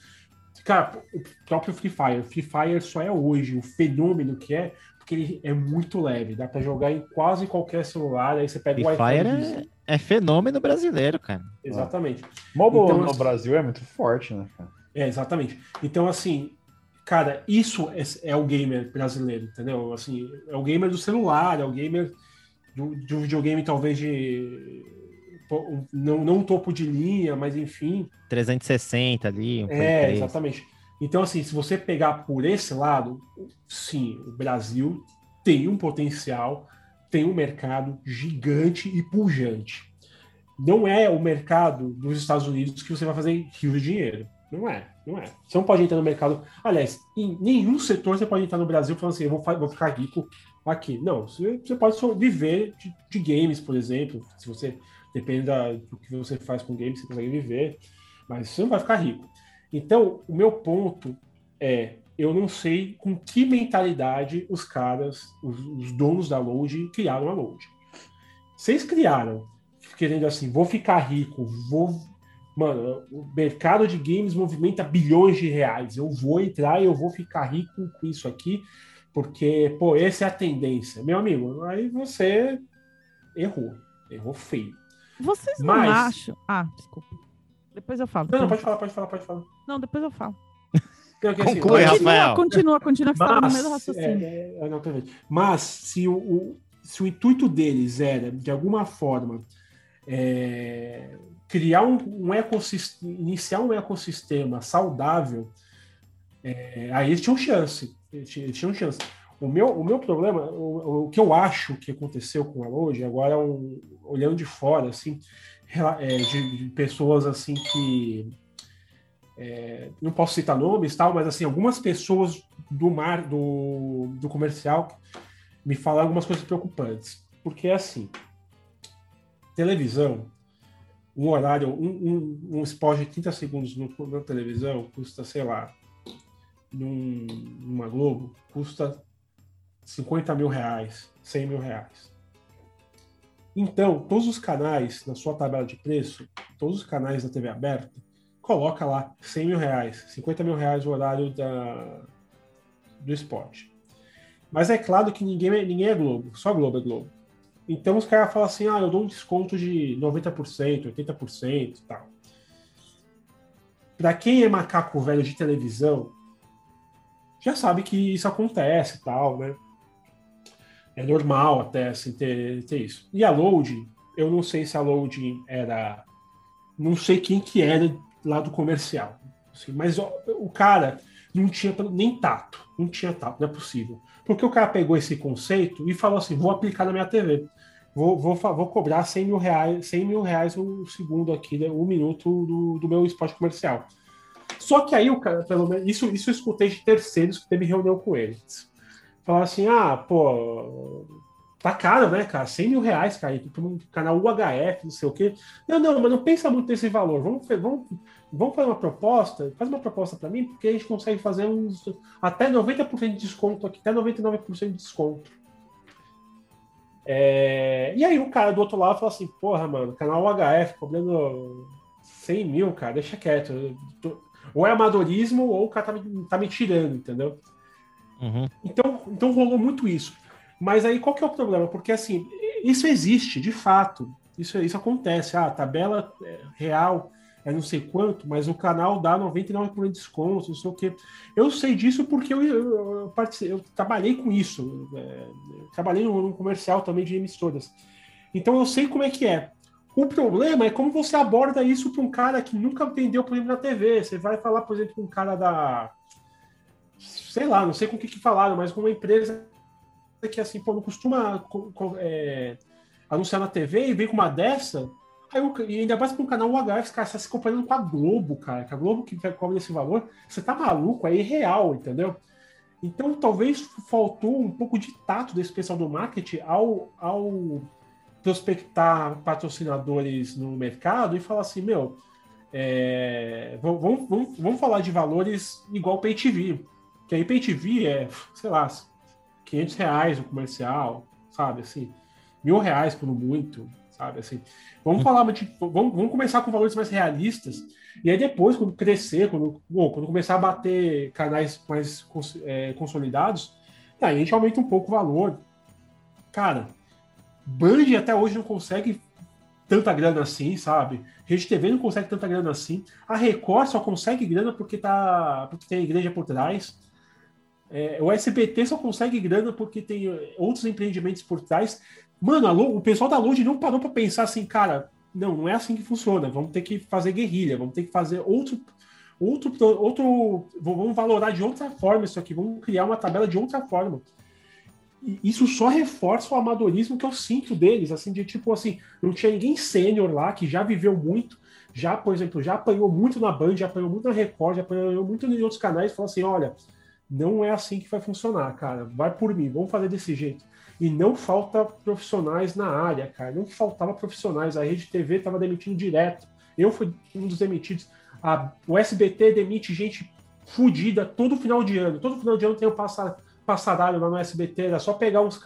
Cara, o próprio Free Fire. O Free Fire só é hoje o fenômeno que é, porque ele é muito leve. Dá pra jogar em quase qualquer celular. Aí você pega Free o iPhone. Fire é, é fenômeno brasileiro, cara. Exatamente. Mobile Então, no assim- Brasil é muito forte, né, cara? É, exatamente. Então, assim, cara, isso é, é o gamer brasileiro, entendeu? Assim, é o gamer do celular, é o gamer do, de um videogame, talvez de. Não, não um topo de linha, mas enfim. 360 ali, um É, 3. exatamente. Então, assim, se você pegar por esse lado, sim, o Brasil tem um potencial, tem um mercado gigante e pujante. Não é o mercado dos Estados Unidos que você vai fazer rio de dinheiro. Não é, não é. Você não pode entrar no mercado. Aliás, em nenhum setor você pode entrar no Brasil falando assim, eu vou, vou ficar rico aqui. Não, você, você pode viver de, de games, por exemplo. Se você depende da- do que você faz com games, você consegue viver, mas você não vai ficar rico. Então, o meu ponto é, eu não sei com que mentalidade os caras, os, os donos da Load, criaram a Load. Vocês criaram, querendo assim, vou ficar rico, vou. Mano, o mercado de games movimenta bilhões de reais. Eu vou entrar e eu vou ficar rico com isso aqui, porque, pô, essa é a tendência. Meu amigo, aí você errou. Errou feio. Vocês não Mas- acham. Ah, desculpa. Depois eu falo. Não, não, pode falar, pode falar, pode falar. Não, depois eu falo. Não, que assim, Conclui, mas- Rafael. Continua, continua, continua, que estava no meio do Mas, raciocínio. é, é, não. Mas se o, o- se o intuito deles era, de alguma forma, é, criar um, um ecossistema, iniciar um ecossistema saudável, é, aí eles tinham chance. Eles tinham chance. O meu, o meu problema, o, o que eu acho que aconteceu com a Load, agora é um, olhando de fora, assim, é, de, de pessoas assim que é, não posso citar nomes tal, mas assim, algumas pessoas do mar, do, do comercial, me falaram algumas coisas preocupantes. Porque assim, televisão, um horário, um, um, um spot de 30 segundos no, na televisão custa, sei lá, num, numa Globo, custa 50 mil reais, 100 mil reais. Então, todos os canais, na sua tabela de preço, todos os canais da TV aberta, coloca lá 100 mil reais, 50 mil reais o horário da, do esporte. Mas é claro que ninguém, é- ninguém é Globo, só Globo é Globo. Então os caras falam assim, ah, eu dou um desconto de 90%, 80% e tal. Para quem é macaco velho de televisão, já sabe que isso acontece e tal, né? É normal até assim, ter, ter isso. E a loading, eu não sei se a loading era. Não sei quem que era lá do comercial. assim, mas ó, o cara não tinha nem tato. Não tinha tato, não é possível. Porque o cara pegou esse conceito e falou assim: vou aplicar na minha TV. Vou, vou, vou cobrar 100 mil reais, 100 mil reais um segundo aqui, né, um minuto do, do meu esporte comercial. Só que aí o cara, pelo menos, isso, isso eu escutei de terceiros que teve reunião com eles. Falaram assim: ah, pô, tá caro, né, cara? 100 mil reais, cara, para um canal UHF, não sei o quê. Não, não, mas não pensa muito nesse valor. Vamos, vamos, vamos fazer uma proposta, faz uma proposta para mim, porque a gente consegue fazer uns até 90% de desconto aqui, até 99% de desconto. É, E aí o cara do outro lado falou assim, porra, mano, canal UHF cobrando 100 mil, cara, deixa quieto. tô- Ou é amadorismo, ou o cara tá me, tá me tirando, entendeu? Uhum. Então, então rolou muito isso. Mas aí qual que é o problema? Porque assim, isso existe, de fato. Isso, isso acontece. Ah, a tabela é, real é não sei quanto, mas o canal dá 99% de desconto, não sei o quê. Eu sei disso porque eu, eu, eu eu trabalhei com isso. é, trabalhei num, comercial também de emissoras. Então eu sei como é que é. O problema é como você aborda isso para um cara que nunca vendeu, por exemplo, na TV. Você vai falar, por exemplo, com um cara da. Sei lá, não sei com o que, que falaram, mas com uma empresa que assim, pô, não costuma co- co- é, anunciar na TV e vem com uma dessa. Aí, o- e ainda mais para um canal UHF, cara, você tá se comparando com a Globo, cara. Que a Globo que cobra esse valor, você tá maluco, é irreal, entendeu? Então, talvez faltou um pouco de tato desse pessoal do marketing ao, ao prospectar patrocinadores no mercado e falar assim, meu, é, vamos, vamos, vamos falar de valores igual Pay TV. Que aí Pay TV é, sei lá, 500 reais o comercial, sabe, assim, mil reais por muito, sabe, assim. Vamos falar, de, vamos, vamos começar com valores mais realistas e aí depois, quando crescer, quando, bom, quando começar a bater canais mais é, consolidados, aí a gente aumenta um pouco o valor. Cara, Band até hoje não consegue tanta grana assim, sabe? Rede TV não consegue tanta grana assim. A Record só consegue grana porque, tá, porque tem a igreja por trás. É, o SBT só consegue grana porque tem eh, outros empreendimentos por trás. Mano, o pessoal da Load não parou para pensar assim, cara, não, não é assim que funciona. Vamos ter que fazer guerrilha, vamos ter que fazer outro, outro, outro, vamos valorar de outra forma isso aqui, vamos criar uma tabela de outra forma. E isso só reforça o amadorismo que eu sinto deles, assim, de tipo assim, não tinha ninguém sênior lá que já viveu muito, já, por exemplo, já apanhou muito na Band, já apanhou muito na Record, já apanhou muito em outros canais, falou assim, olha, não é assim que vai funcionar, cara. Vai por mim, vamos fazer desse jeito. E não falta profissionais na área, cara. Não faltava profissionais. A Rede TV estava demitindo direto. Eu fui um dos demitidos. A, o SBT demite gente fodida todo final de ano. Todo final de ano tem o passa, passaralho lá no SBT. Era só pegar uns,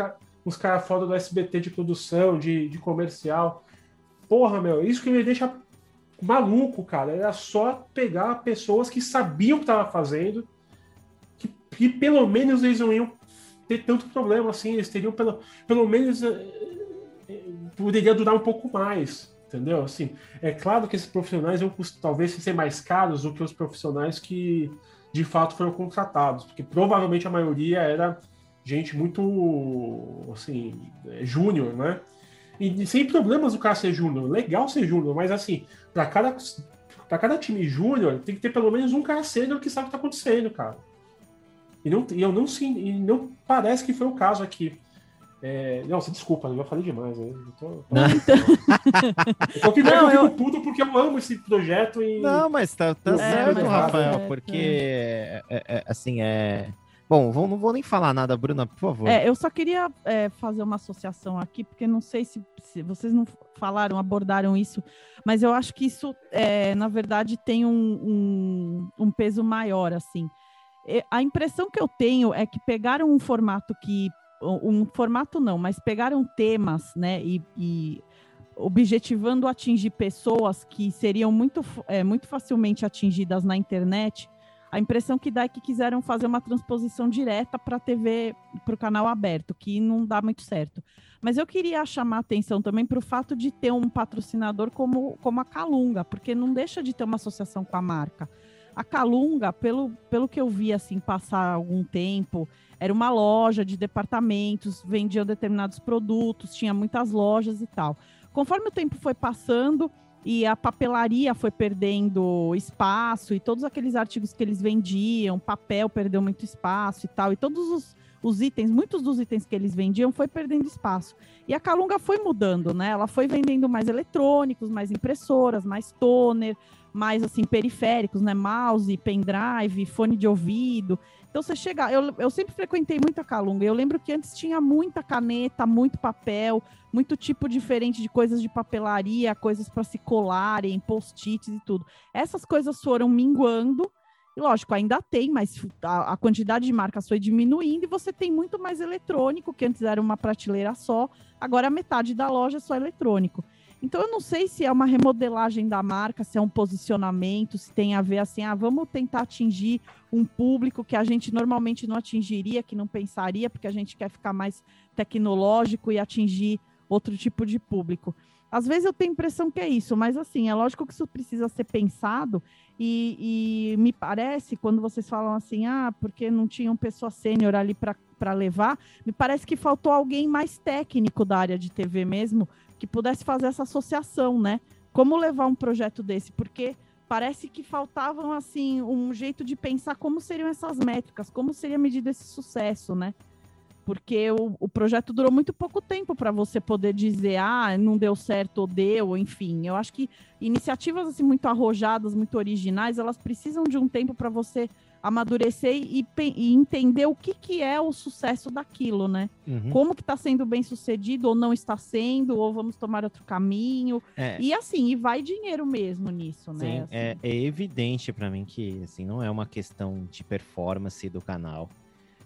uns caras foda do SBT de produção, de, de comercial. Porra, meu, isso que me deixa maluco, cara. Era só pegar pessoas que sabiam o que estava fazendo que, pelo menos eles não iam ter tanto problema assim, eles teriam pelo, pelo menos eh, eh, poderia durar um pouco mais, entendeu? Assim, é claro que esses profissionais vão talvez ser mais caros do que os profissionais que de fato foram contratados, porque provavelmente a maioria era gente muito assim, é, júnior, né? E sem problemas o cara ser júnior, legal ser júnior, mas assim, para cada para cada time júnior tem que ter pelo menos um cara sênior que sabe o que tá acontecendo, cara. E não e eu não sim, e não parece que foi o caso aqui. É, não, você desculpa, eu já falei demais. Né? Eu tô, tô... Não. eu não, eu fico puto porque eu amo esse projeto e. Não, mas tá, tá certo, é, Rafael, é, porque é. É, é, assim, é. Bom, vou, não vou nem falar nada, Bruna, por favor. É, eu só queria fazer uma associação aqui, porque não sei se, se, vocês não falaram, abordaram isso, mas eu acho que isso, na verdade, tem um, um, um peso maior, assim. A impressão que eu tenho é que pegaram um formato que um formato não, mas pegaram temas, né, e, e objetivando atingir pessoas que seriam muito, é, muito facilmente atingidas na internet, a impressão que dá é que quiseram fazer uma transposição direta para a TV, para o canal aberto, que não dá muito certo. Mas eu queria chamar atenção também para o fato de ter um patrocinador como, como a Calunga, porque não deixa de ter uma associação com a marca. A Calunga, pelo, pelo que eu vi assim passar algum tempo, era uma loja de departamentos, vendiam determinados produtos, tinha muitas lojas e tal. Conforme o tempo foi passando e a papelaria foi perdendo espaço e todos aqueles artigos que eles vendiam, papel perdeu muito espaço e tal, e todos os, os itens, muitos dos itens que eles vendiam foi perdendo espaço. E a Calunga foi mudando, né? Ela foi vendendo mais eletrônicos, mais impressoras, mais toner, mais assim periféricos, né? Mouse, pendrive, fone de ouvido. Então você chega, eu, eu sempre frequentei muito a Calunga. Eu lembro que antes tinha muita caneta, muito papel, muito tipo diferente de coisas de papelaria, coisas para se colarem, post-its e tudo. Essas coisas foram minguando. E lógico, ainda tem, mas a, a, quantidade de marcas foi diminuindo e você tem muito mais eletrônico, que antes era uma prateleira só, agora metade da loja é só eletrônico. Então eu não sei se é uma remodelagem da marca, se é um posicionamento, se tem a ver assim, ah, vamos tentar atingir um público que a gente normalmente não atingiria, que não pensaria, porque a gente quer ficar mais tecnológico e atingir outro tipo de público. Às vezes eu tenho a impressão que é isso, mas assim, é lógico que isso precisa ser pensado e, e me parece, quando vocês falam assim, ah, porque não tinham pessoa sênior ali para levar, me parece que faltou alguém mais técnico da área de TV mesmo, que pudesse fazer essa associação, né? Como levar um projeto desse? Porque parece que faltavam assim um jeito de pensar como seriam essas métricas, como seria medido esse sucesso, né? Porque o, o projeto durou muito pouco tempo para você poder dizer, ah, não deu certo ou deu, enfim. Eu acho que iniciativas assim muito arrojadas, muito originais, elas precisam de um tempo para você amadurecer e, e, entender o que, que é o sucesso daquilo, né? Uhum. Como que está sendo bem sucedido ou não está sendo, ou vamos tomar outro caminho. É. E assim, e vai dinheiro mesmo nisso, né? Sim, assim. é, é, evidente para mim que assim, não é uma questão de performance do canal.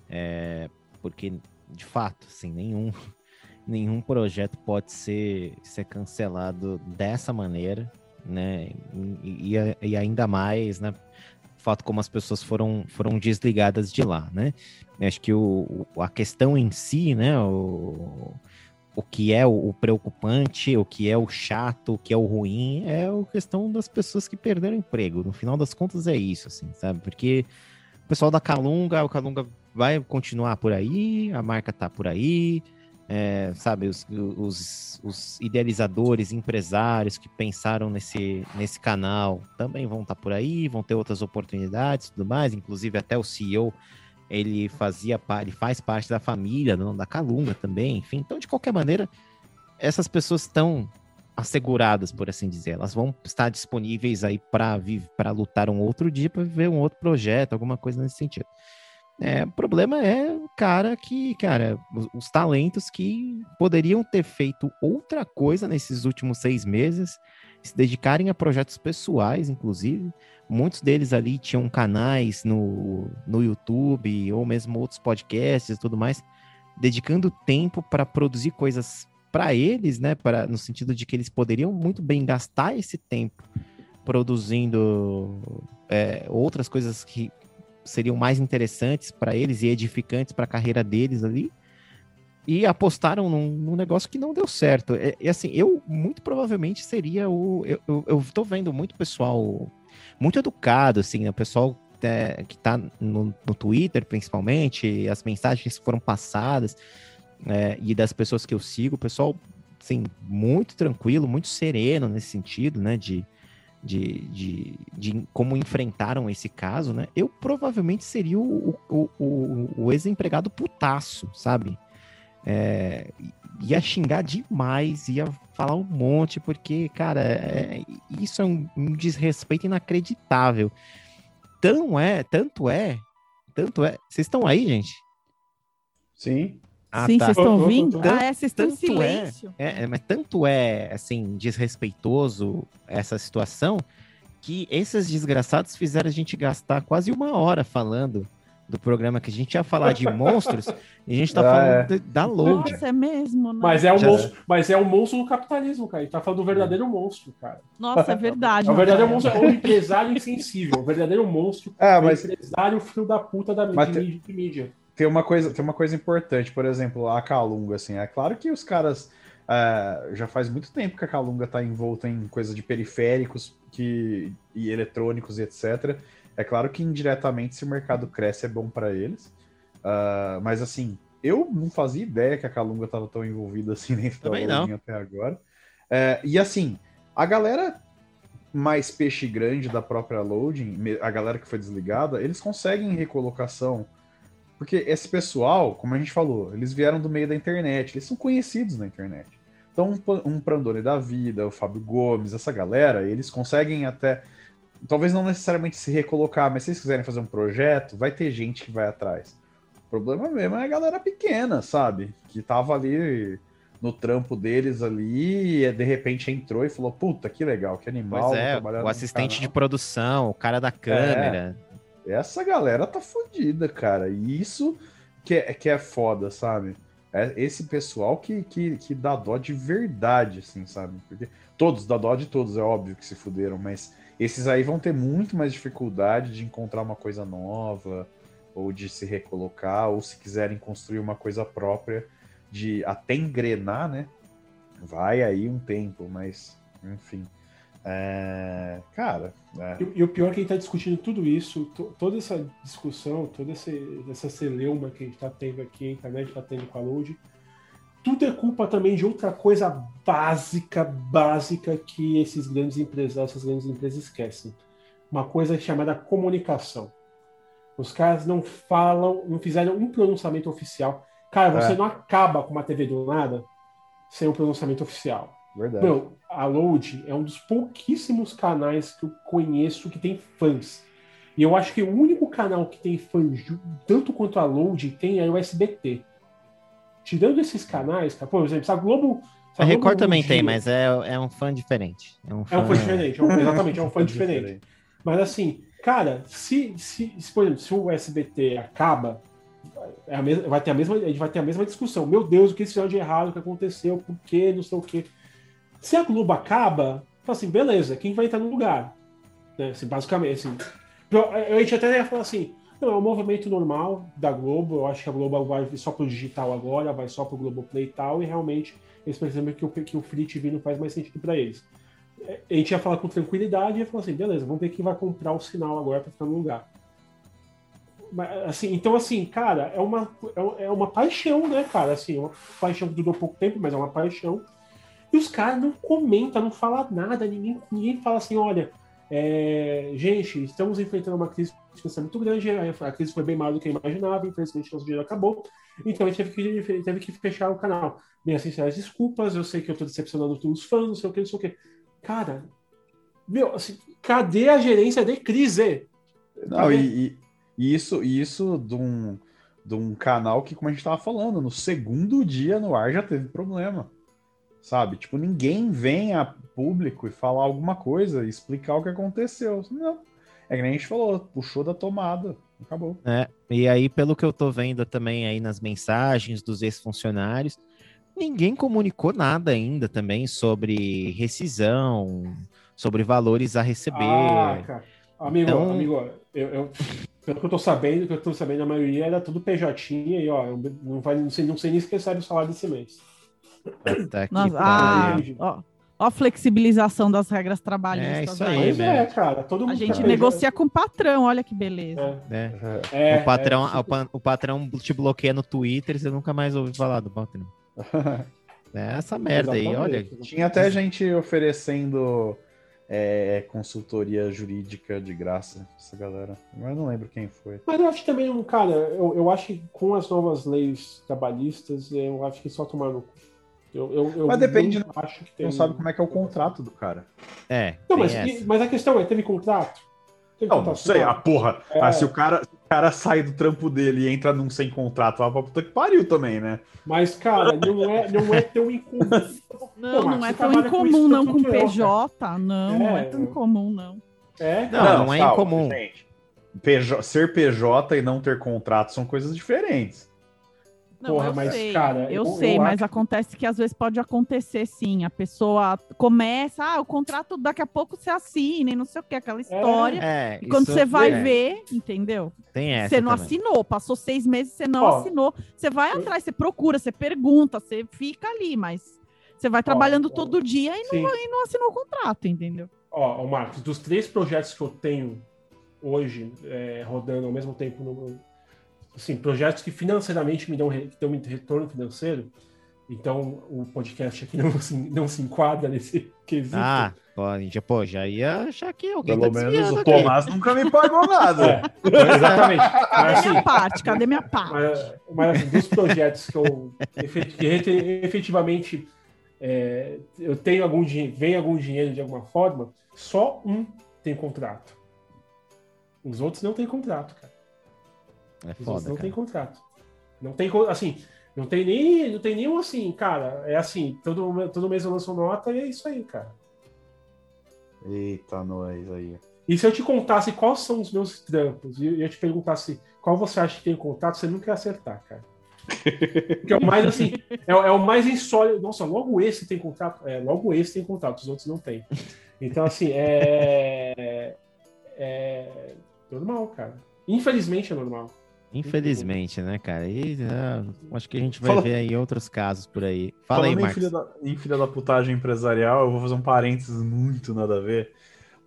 É, porque, de fato, assim, nenhum, nenhum projeto pode ser, ser cancelado dessa maneira, né? E, e, e ainda mais, né? Fato como as pessoas foram, foram desligadas de lá, né? Acho que o, a questão em si, né? O, o que é o, preocupante, o que é o chato, o que é o ruim, é a questão das pessoas que perderam emprego. No final das contas é isso, assim, sabe? Porque o pessoal da Calunga, o Calunga vai continuar por aí, a marca tá por aí, é, sabe, os, os, os, idealizadores, empresários que pensaram nesse, nesse canal também vão estar tá por aí, vão ter outras oportunidades tudo mais, inclusive até o CEO ele fazia ele faz parte da família não, da Calunga também, enfim, então de qualquer maneira essas pessoas estão asseguradas, por assim dizer, elas vão estar disponíveis aí para para lutar um outro dia, para viver um outro projeto, alguma coisa nesse sentido. É, o problema é o cara que, cara, os, os, talentos que poderiam ter feito outra coisa nesses últimos seis meses, se dedicarem a projetos pessoais, inclusive. Muitos deles ali tinham canais no, no YouTube ou mesmo outros podcasts e tudo mais, dedicando tempo para produzir coisas para eles, né? Para, no sentido de que eles poderiam muito bem gastar esse tempo produzindo é, outras coisas que seriam mais interessantes para eles e edificantes para a carreira deles ali. e apostaram num, num, negócio que não deu certo. E, e, assim, eu muito provavelmente seria o. Eu, eu, eu tô vendo muito pessoal muito educado, assim, né? O pessoal é, que tá no, no Twitter, principalmente, as mensagens que foram passadas é, e das pessoas que eu sigo, o pessoal, assim, muito tranquilo, muito sereno nesse sentido, né? De, de, de, de como enfrentaram esse caso, né? Eu provavelmente seria o, o, o, o ex-empregado putaço, sabe? É, ia xingar demais, ia falar um monte, porque, cara, é, isso é um, um, desrespeito inacreditável. Tão é, tanto é, tanto é. Vocês estão aí, gente? Sim. Ah, Sim, tá. vocês estão ouvindo? ah, é, vocês estão em é, silêncio. É, é, mas tanto é, assim, desrespeitoso essa situação que esses desgraçados fizeram a gente gastar quase uma hora falando do programa que a gente ia falar de monstros e a gente tá ah, falando é. da load. Nossa, é mesmo, né? Mas é um monstro, mas é um monstro do capitalismo, cara. Ele tá falando do verdadeiro monstro, cara. Nossa, é verdade. É o verdadeiro monstro é o empresário insensível, o verdadeiro monstro é, mas... o empresário filho da puta da mídia, de mídia. Tem uma coisa, tem uma coisa importante, por exemplo, a Calunga, assim, é claro que os caras Uh, já faz muito tempo que a Calunga está envolta em coisa de periféricos que, e eletrônicos e etc. É claro que indiretamente, se o mercado cresce, é bom para eles. Uh, mas assim, eu não fazia ideia que a Calunga estava tão envolvida assim dentro Também da até agora. Uh, e assim, a galera mais peixe grande da própria loading, a galera que foi desligada, eles conseguem recolocação. Porque esse pessoal, como a gente falou, eles vieram do meio da internet, eles são conhecidos na internet. Então, um, um Prandone da vida, o Fábio Gomes, essa galera, eles conseguem até talvez não necessariamente se recolocar, mas se eles quiserem fazer um projeto, vai ter gente que vai atrás. O problema mesmo é a galera pequena, sabe? Que tava ali no trampo deles ali e de repente entrou e falou: Puta, que legal, que animal. Pois é, o assistente de produção, o cara da câmera. É, essa galera tá fodida, cara. E isso que é, que é foda, sabe? É esse pessoal que, que, que dá dó de verdade, assim, sabe? Porque todos, dá dó de todos, é óbvio que se fuderam, mas esses aí vão ter muito mais dificuldade de encontrar uma coisa nova, ou de se recolocar, ou se quiserem construir uma coisa própria, de até engrenar, né? Vai aí um tempo, mas enfim. É... Cara. É... E, e, o pior é que a gente está discutindo tudo isso, toda essa discussão, toda essa, essa celeuma que a gente está tendo aqui, a internet está tendo com a Load tudo é culpa também de outra coisa básica, básica que esses grandes empresários, essas grandes empresas esquecem. Uma coisa chamada comunicação. Os caras não falam, não fizeram um pronunciamento oficial. Cara, você é. não acaba com uma TV do nada sem um pronunciamento oficial. Verdade. Meu, a Load é um dos pouquíssimos canais que eu conheço que tem fãs. E eu acho que o único canal que tem fãs, tanto quanto a Load, tem é o SBT tirando esses canais, tá? por exemplo, se a Globo. Se a, a Record também dia, tem, mas é, é um fã diferente. É um fã, é um fã diferente, é um, exatamente, é um fã diferente. Mas assim, cara, se, se, se, por exemplo, se o SBT acaba, é a mesma, vai ter a mesma, a gente vai ter a mesma discussão. Meu Deus, o que eles de errado, o que aconteceu, por quê, não sei o quê. Se a Globo acaba, fala assim, beleza, quem vai entrar no lugar? Né? Assim, basicamente, assim. A gente até ia falar assim, não, é um movimento normal da Globo. Eu acho que a Globo vai só pro digital agora, vai só pro Globoplay e tal, e realmente eles percebem que o, que o Free TV não faz mais sentido para eles. É, a gente ia falar com tranquilidade e ia falar assim, beleza, vamos ver quem vai comprar o sinal agora para ficar no lugar. Mas, assim, então, assim, cara, é uma, é, é uma paixão, né, cara? Assim, uma paixão que durou pouco tempo, mas é uma paixão. E os caras não comentam, não falam nada, ninguém, ninguém fala assim, olha, é, gente, estamos enfrentando uma crise financeira muito grande, a crise foi bem maior do que eu imaginava, infelizmente nosso dinheiro acabou, então a gente teve que, teve que fechar o canal. Minhas sinceras desculpas, eu sei que eu estou decepcionando os fãs, não sei o que, não sei o que. Cara, meu, assim, cadê a gerência de crise? Não, e, e, isso, isso de um, de um canal que, como a gente estava falando, no segundo dia no ar já teve problema sabe? Tipo, ninguém vem a público e falar alguma coisa, explicar o que aconteceu. Não. É que nem a gente falou, puxou da tomada, acabou. É, e aí, pelo que eu tô vendo também aí nas mensagens dos ex-funcionários, ninguém comunicou nada ainda também sobre rescisão, sobre valores a receber. Ah, cara. Amigo, então... amigo, eu, eu, Pelo que eu tô sabendo, que eu tô sabendo, a maioria era tudo PJ e ó, não, vai, não, sei, não sei nem se recebe o salário desse mês. Até Nossa, ah, ó, ó a flexibilização das regras trabalhistas. É isso aí, Mas mesmo. é, cara, todo mundo A gente tá negocia com o patrão, olha que beleza. É, né? é, o, patrão, é, o, pa- o patrão te bloqueia no Twitter, você nunca mais ouve falar do patrão. É essa merda aí, olha. Exatamente. Tinha até gente oferecendo é, consultoria jurídica de graça pra essa galera. Mas eu não lembro quem foi. Mas eu acho que também, cara, eu, eu acho que com as novas leis trabalhistas, eu acho que só tomar no cu. Eu, eu, eu Mas depende, não acho que tem. Não sabe como é que é o contrato do cara. É, Não, mas, e- mas a questão é, teve contrato? Teve Não, não contrato sei. A assinado? porra. É. Ah, se o cara, o cara sai do trampo dele e entra num sem contrato, vai pra puta que pariu também, né? Mas, cara, não é, não é tão incomum. Não, Pô, não é tão com incomum, isso não, com. PJ, não, não é É, tão incomum, não. É, Não, não é incomum. gente. PJ ser PJ e não ter contrato são coisas diferentes. Não, Porra, eu mas, sei, cara, eu, eu- sei, eu mas acho- acontece que às vezes pode acontecer sim. A pessoa começa, ah, o contrato daqui a pouco você assina e não sei o que, aquela história. É, E quando você vai é, ver, entendeu? Tem essa Você não também. assinou, passou seis meses, você não Ó, assinou. Você vai eu- atrás, você procura, você pergunta, você fica ali, mas você vai trabalhando ó, todo dia e Sim. não, e não assinou o contrato, entendeu? Ó, ó, Marcos, dos três projetos que eu tenho hoje é, rodando ao mesmo tempo, no, assim, projetos que financeiramente me dão, que dão um retorno financeiro, então o podcast aqui não se, não se enquadra nesse quesito. Ah, pode, já, pô, já ia achar que alguém Pelo tá menos o aqui. Tomás nunca me pagou nada. É, exatamente. Mas, Cadê assim, minha parte? Cadê minha parte? mas, mas, assim, dos projetos que eu efet- que efet- efetivamente é, eu tenho algum dinheiro, vem algum dinheiro de alguma forma, só um tem contrato. Os outros não tem contrato, cara. É Os foda, não cara. tem contrato. Não tem, assim, não tem nem, não tem nenhum assim, cara. É assim, todo, todo mês eu lanço nota e é isso aí, cara. Eita, nós aí. E se eu te contasse quais são os meus trampos e eu te perguntasse qual você acha que tem contato, você nunca ia acertar, cara. Porque é o mais assim, é, é o mais insólito. Nossa, logo esse tem contato. É, logo esse tem contato, os outros não tem. Então, assim, é. É normal, cara. Infelizmente é normal. Infelizmente, né, cara? E ah, acho que a gente vai Fala- ver aí outros casos por aí. Fala aí, Falando em Marcos. filha, da, em filha da putagem empresarial, eu vou fazer um parênteses muito nada a ver.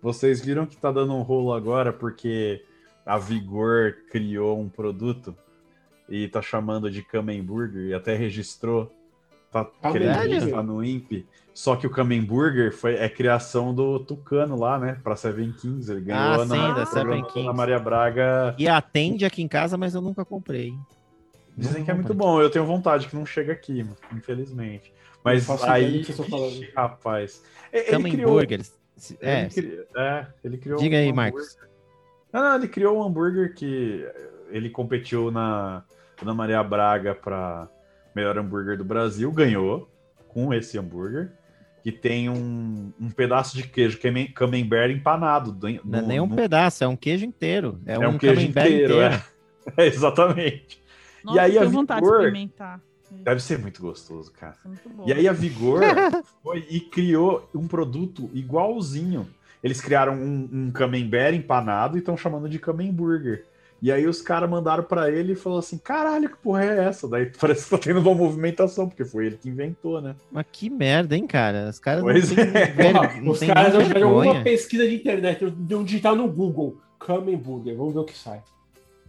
Vocês viram que tá dando um rolo agora porque a Vigor criou um produto e tá chamando de Kamen Burger e até registrou. Tá querendo registrar no INPE. Só que o Kamen Burger foi, é criação do Tucano lá, né? Pra Seven Kings. Ele ganhou Ah, na, sim, da no Seven Kings. da Maria Braga. E atende aqui em casa, mas eu nunca comprei. Dizem que é muito bom, eu tenho vontade que não chega aqui, infelizmente. Mas aí, falando. ixi, rapaz. Ele Kamen criou, Burgers. Se- É, cri- é, ele criou. diga um aí, hambúrguer. Marcos. Não, não, ele criou um hambúrguer que ele competiu na, na Maria Braga para melhor hambúrguer do Brasil, ganhou com esse hambúrguer. Que tem um, um pedaço de queijo camembert empanado. do- Não é no- nem um no- pedaço, é um queijo inteiro. É, É um, um queijo camembert inteiro, inteiro. é. exatamente. Nossa, aí eu a Vigor- experimentar. Deve ser muito gostoso, cara. É muito bom. E aí a Vigor foi e criou um produto igualzinho. Eles criaram um, um camembert empanado e estão chamando de camemburger. E aí os caras mandaram pra ele e falou assim: caralho, que porra é essa? Daí parece que tá tendo uma movimentação, porque foi ele que inventou, né? Mas que merda, hein, cara? Os caras Pois não é. Porra, não os caras tiveram uma pesquisa de internet, deu um digital no Google. Kamen Burger, vamos ver o que sai.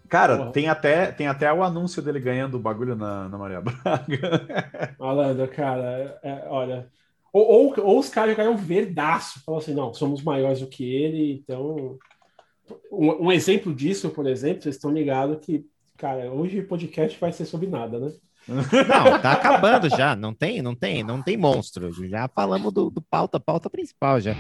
Cara, Porra. tem até, tem até o anúncio dele ganhando o bagulho na, na Maria Braga. Malandro, cara, é, olha. Ou, ou, ou os caras jogaram verdaço, falam assim, não, somos maiores do que ele, então. Um, um exemplo disso, por exemplo, vocês estão ligados que, cara, hoje o podcast vai ser sobre nada, né? Não, tá acabando já. Não tem, não tem, não tem monstro. Já falamos do, do pauta, pauta principal já.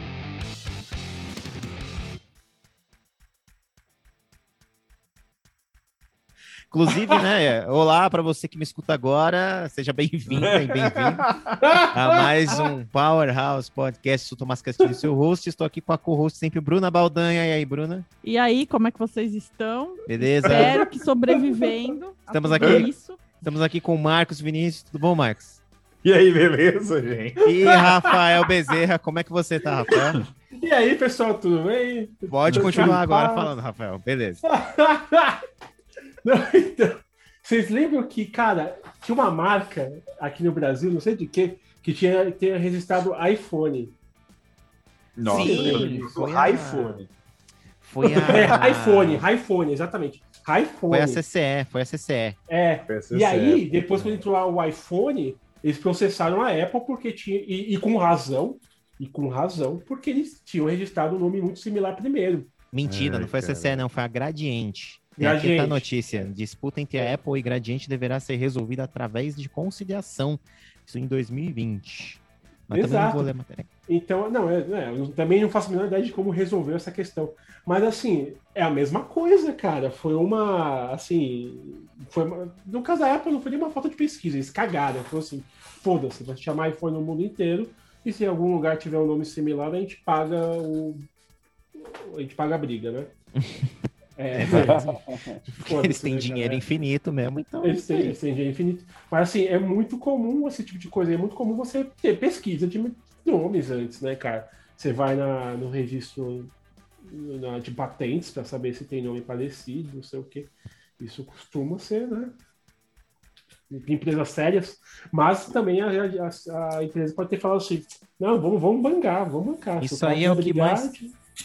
Inclusive, né? Olá para você que me escuta agora, seja bem-vinda e bem-vindo a mais um Powerhouse Podcast. Sou Tomás Castilho, seu host. Estou aqui com a co-host sempre, Bruna Baldanha. E aí, Bruna? E aí, como é que vocês estão? Beleza? Espero que sobrevivendo. Estamos tudo aqui. Isso. Estamos aqui com o Marcos Vinícius. Tudo bom, Marcos? E aí, beleza, gente? E Rafael Bezerra. Como é que você tá, Rafael? E aí, pessoal, tudo bem? Pode continuar agora falando, Rafael. Beleza. Não, então, vocês lembram que, cara, tinha uma marca aqui no Brasil, não sei de que, que tinha, tinha registrado iPhone. Nossa, Sim, foi a- iPhone. Foi É, a. iPhone, iPhone, exatamente. iPhone. Foi a CCE, foi a CCE. É. PSC, E aí, é. depois quando entrou lá o iPhone, eles processaram a Apple porque tinha. E, e com razão. E com razão, porque eles tinham registrado um nome muito similar primeiro. Mentira, Ai, não foi a cara. CCE, não, foi a Gradiente. E aqui tá a notícia. Disputa entre a Apple e Gradiente deverá ser resolvida através de conciliação. Isso em 2020. Mas também não Exato. Então, não, é, é, eu também não faço a menor ideia de como resolver essa questão. Mas, assim, é a mesma coisa, cara. Foi uma, assim... Foi uma- no caso da Apple, não foi nem uma falta de pesquisa. Eles cagaram. Então, assim, foda-se, vai chamar iPhone no mundo inteiro. E se em algum lugar tiver um nome similar, a gente paga o... A gente paga a briga, né? É, foda-se, Eles têm dinheiro infinito mesmo, então. Eles têm, eles têm dinheiro infinito. Mas assim, é muito comum esse tipo de coisa. É muito comum você ter pesquisa de nomes antes, né, cara? Você vai na, no registro na- de patentes para saber se tem nome parecido, não sei o quê. Isso costuma ser, né? Em empresas sérias, mas também a, a- a empresa pode ter falado assim: não, vamos, vamos bancar, vamos bancar. Isso aí é o que mais-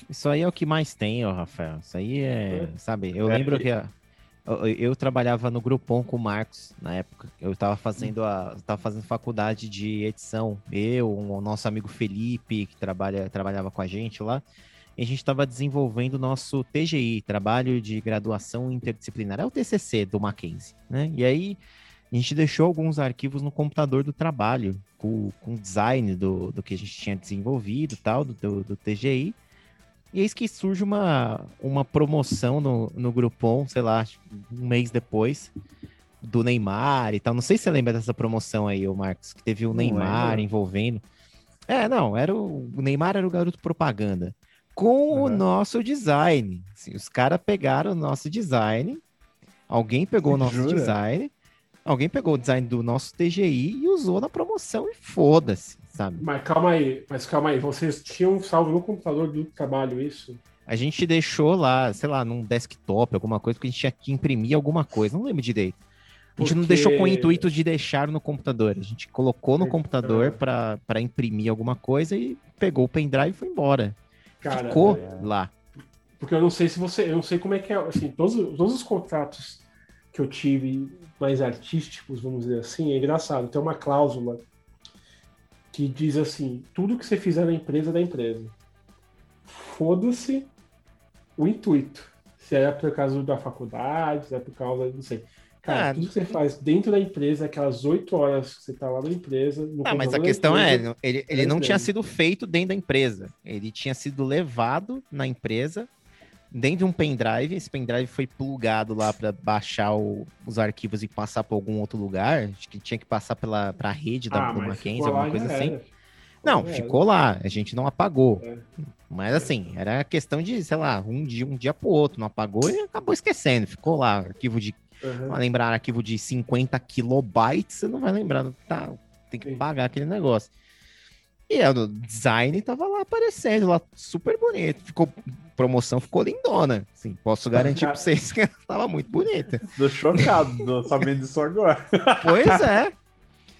Isso aí é o que mais tem, ó, Rafael. Isso aí é, sabe? Eu É. lembro que a- eu, eu trabalhava no Groupon com o Marcos na época. Eu tava fazendo a, tava fazendo faculdade de edição. Eu, o nosso amigo Felipe, que trabalha, trabalhava com a gente lá. E a gente estava desenvolvendo o nosso TGI, Trabalho de Graduação Interdisciplinar, é o TCC do Mackenzie, né? E aí a gente deixou alguns arquivos no computador do trabalho, com, com design do, do que a gente tinha desenvolvido e tal, do, do, do TGI. E eis que surge uma, uma promoção no, no Groupon, sei lá, um mês depois, do Neymar e tal. Não sei se você lembra dessa promoção aí, ô Marcos, que teve o Não Neymar lembro. envolvendo. É, não, era o, o Neymar era o garoto propaganda. Com o Uhum. nosso design. Assim, os caras pegaram o nosso design, alguém pegou o nosso Jura? design, alguém pegou o design do nosso TGI e usou na promoção e foda-se, sabe? Mas calma aí, mas calma aí, vocês tinham salvo no computador do trabalho isso? A gente deixou lá, sei lá, num desktop, alguma coisa, porque a gente tinha que imprimir alguma coisa, não lembro direito. A gente não Porque- deixou com o intuito de deixar no computador. A gente colocou no Então. computador para para imprimir alguma coisa e pegou o pendrive e foi embora. Cara, Ficou é. lá. Porque eu não sei se você. Eu não sei como é que é. Assim, todos, todos os contratos que eu tive mais artísticos, vamos dizer assim, é engraçado. Tem uma cláusula que diz assim: tudo que você fizer na empresa é da empresa. Foda-se o intuito. Se é por causa da faculdade, se é por causa. Não sei. Cara, Ah, tudo que você faz dentro da empresa, aquelas oito horas que você tá lá na empresa. Ah, mas a questão empresa, é, ele, ele é não tinha sido feito dentro da empresa. Ele tinha sido levado na empresa dentro de um pendrive. Esse pendrive foi plugado lá para baixar o- os arquivos e passar para algum outro lugar. Acho que tinha que passar pela pra rede da, Ah, do Mackenzie, alguma coisa assim. era. Não, era. ficou lá. A gente não apagou. É. Mas assim, era questão de, sei lá, um dia, um dia pro outro. Não apagou e acabou esquecendo. Ficou lá. Arquivo de. Uhum. Lembrar arquivo de 50 kilobytes, você não vai lembrar. Tá, tem que Sim. pagar aquele negócio. E é, o design tava lá aparecendo, lá super bonito. Ficou. Promoção ficou lindona. Assim, posso garantir pra vocês que tava muito bonita. Tô chocado tô sabendo disso agora. Pois é.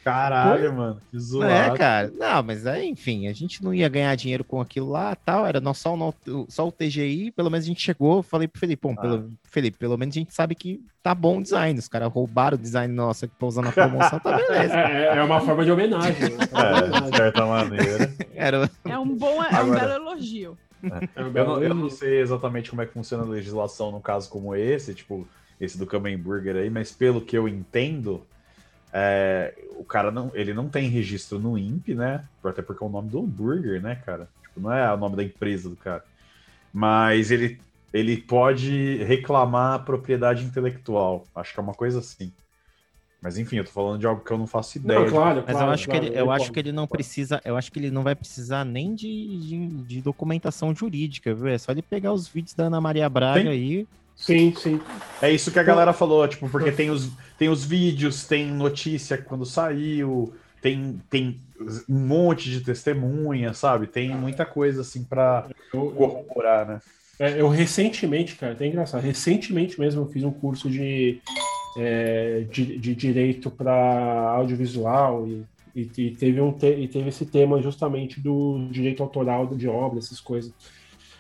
Caralho, mano. Que É, zoado. cara. Não, mas é, enfim, a gente não ia ganhar dinheiro com aquilo lá tal. Era nós só, o só o TGI. Pelo menos a gente chegou. Falei pro Felipe, bom, Ah. pelo, Felipe, pelo menos a gente sabe que tá bom o design. Os caras roubaram o design nosso aqui pra usar na promoção, tá beleza. É, é uma forma de homenagem. né? É de É, certa maneira. Era, É um bom, é um Agora- belo elogio. É uma Eu não, eu não sei exatamente como é que funciona a legislação no caso como esse, tipo, esse do Kamen Burger aí, mas pelo que eu entendo, é, o cara não, ele não tem registro no INPE, né? Até porque é o nome do hambúrguer, né, cara? Tipo, não é o nome da empresa do cara. Mas ele, ele pode reclamar a propriedade intelectual. Acho que é uma coisa assim. Mas enfim, eu tô falando de algo que eu não faço ideia. Não, claro, mas claro, eu acho claro, que ele, eu acho que ele não precisa, eu acho que ele não vai precisar nem de, de, de documentação jurídica, viu? É só ele pegar os vídeos da Ana Maria Braga Tem? aí. Sim, sim. É isso que a galera falou, tipo, porque tem os, tem os vídeos, tem notícia quando saiu, tem, tem um monte de testemunha, sabe? Tem muita coisa assim para corroborar, né? É, eu recentemente, cara, até engraçado, recentemente mesmo eu fiz um curso de, é, de, de, direito para audiovisual e, e, e teve um te, e teve esse tema justamente do direito autoral de obra, essas coisas.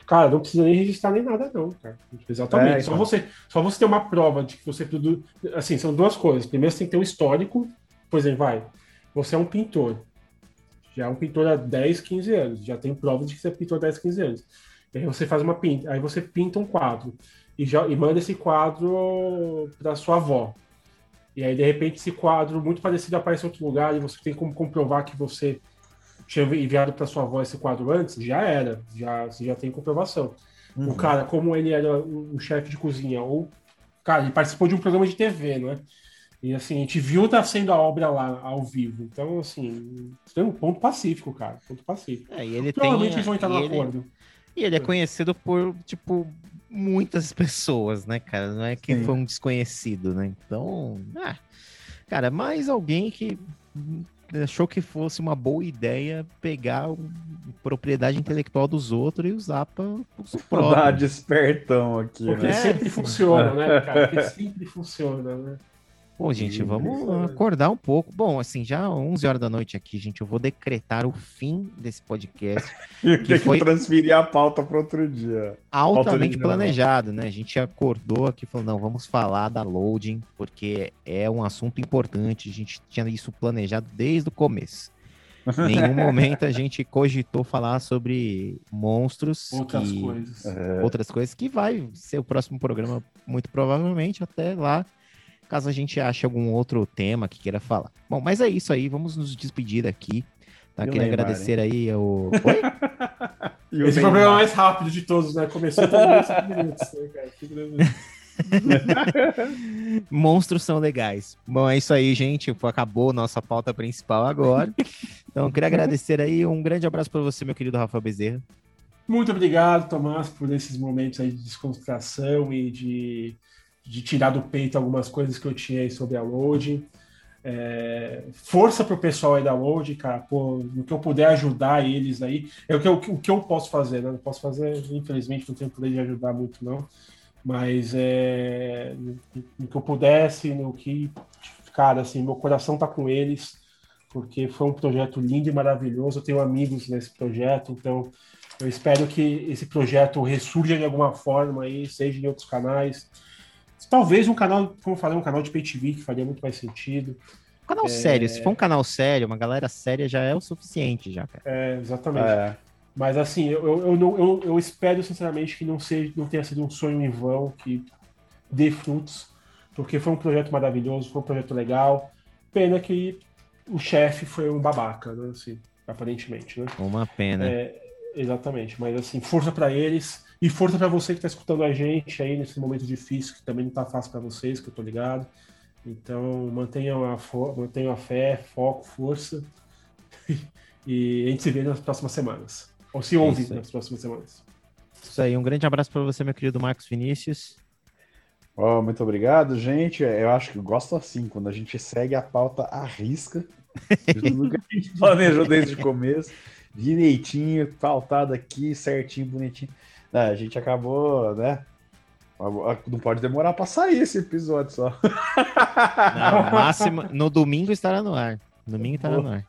Cara, não precisa nem registrar nem nada, não, cara. Exatamente. É, só, então. você, só você ter uma prova de que você produz. Assim, são duas coisas. Primeiro, você tem que ter um histórico. Por exemplo, vai. Você é um pintor. Já é um pintor há 10, 15 anos. Já tem prova de que você é pintor há 10, 15 anos. E aí você faz uma pinta. Aí você pinta um quadro. E, já, e manda esse quadro para sua avó. E aí, de repente, esse quadro muito parecido aparece em outro lugar e você tem como comprovar que você tinha enviado para sua avó esse quadro antes, já era, já, você já tem comprovação. Uhum. O cara, como ele era um chefe de cozinha, ou, cara, ele participou de um programa de TV, não é? E assim, a gente viu nascendo a obra lá ao vivo. Então, assim, tem um ponto pacífico, cara. Ponto pacífico. É, e ele Provavelmente tem, eles vão entrar no ele, acordo. E ele é conhecido por, tipo, muitas pessoas, né, cara? Não é que Sim. foi um desconhecido, né? Então, ah, cara, mais alguém que achou que fosse uma boa ideia pegar a propriedade intelectual dos outros e usar para os próprios. Despertão aqui, Porque né? sempre funciona, né, cara? Porque sempre funciona, né? Pô, gente, vamos acordar um pouco. Bom, assim, já 11 horas da noite aqui, gente, eu vou decretar o fim desse podcast. e que foi que transferir a pauta para outro dia. Altamente planejado, né? A gente acordou aqui falando, não, vamos falar da loading, porque é um assunto importante. A gente tinha isso planejado desde o começo. Em nenhum momento a gente cogitou falar sobre monstros outras e coisas. É. outras coisas que vai ser o próximo programa muito provavelmente até lá caso a gente ache algum outro tema que queira falar. Bom, mas é isso aí, vamos nos despedir aqui. Tá? Queria Neymar, agradecer hein? aí ao. Oi? Esse foi o programa mais rápido de todos, né? Começou com 5 minutos, né, cara? Monstros são legais. Bom, é isso aí, gente. Acabou nossa pauta principal agora. Então, queria agradecer aí. Um grande abraço para você, meu querido Rafa Bezerra. Muito obrigado, Tomás, por esses momentos aí de descontração e de de tirar do peito algumas coisas que eu tinha aí sobre a load. É, força para o pessoal aí da load, cara, pô, no que eu puder ajudar eles aí, é o que eu, o que eu posso fazer, né? Não posso fazer, infelizmente, não tenho poder de ajudar muito, não. Mas é, no que eu pudesse, no que, cara, assim, meu coração tá com eles, porque foi um projeto lindo e maravilhoso. Eu tenho amigos nesse projeto, então eu espero que esse projeto ressurja de alguma forma aí, seja em outros canais Talvez um canal, como eu falei, um canal de pay TV que faria muito mais sentido. Um canal é... sério, se for um canal sério, uma galera séria já é o suficiente, já, cara. É, exatamente. É. Mas assim, eu, eu, eu, eu, eu espero sinceramente que não, seja, não tenha sido um sonho em vão, que dê frutos, porque foi um projeto maravilhoso, foi um projeto legal. Pena que o chefe foi um babaca, né? Assim, aparentemente, né? Uma pena. É, exatamente, mas assim, força para eles. E força para você que está escutando a gente aí nesse momento difícil, que também não está fácil para vocês, que eu tô ligado. Então, mantenham a, mantenham a fé, foco, força. e a gente se vê nas próximas semanas. Ou se ouve nas próximas semanas. Isso aí, um grande abraço para você, meu querido Marcos Vinícius. Oh, muito obrigado, gente. Eu acho que eu gosto assim, quando a gente segue a pauta à risca. Tudo que a gente planejou desde o começo, direitinho, pautado aqui, certinho, bonitinho. É, a gente acabou, né? Não pode demorar para sair esse episódio só. Não, no máximo, no domingo estará no ar. Domingo estará no ar.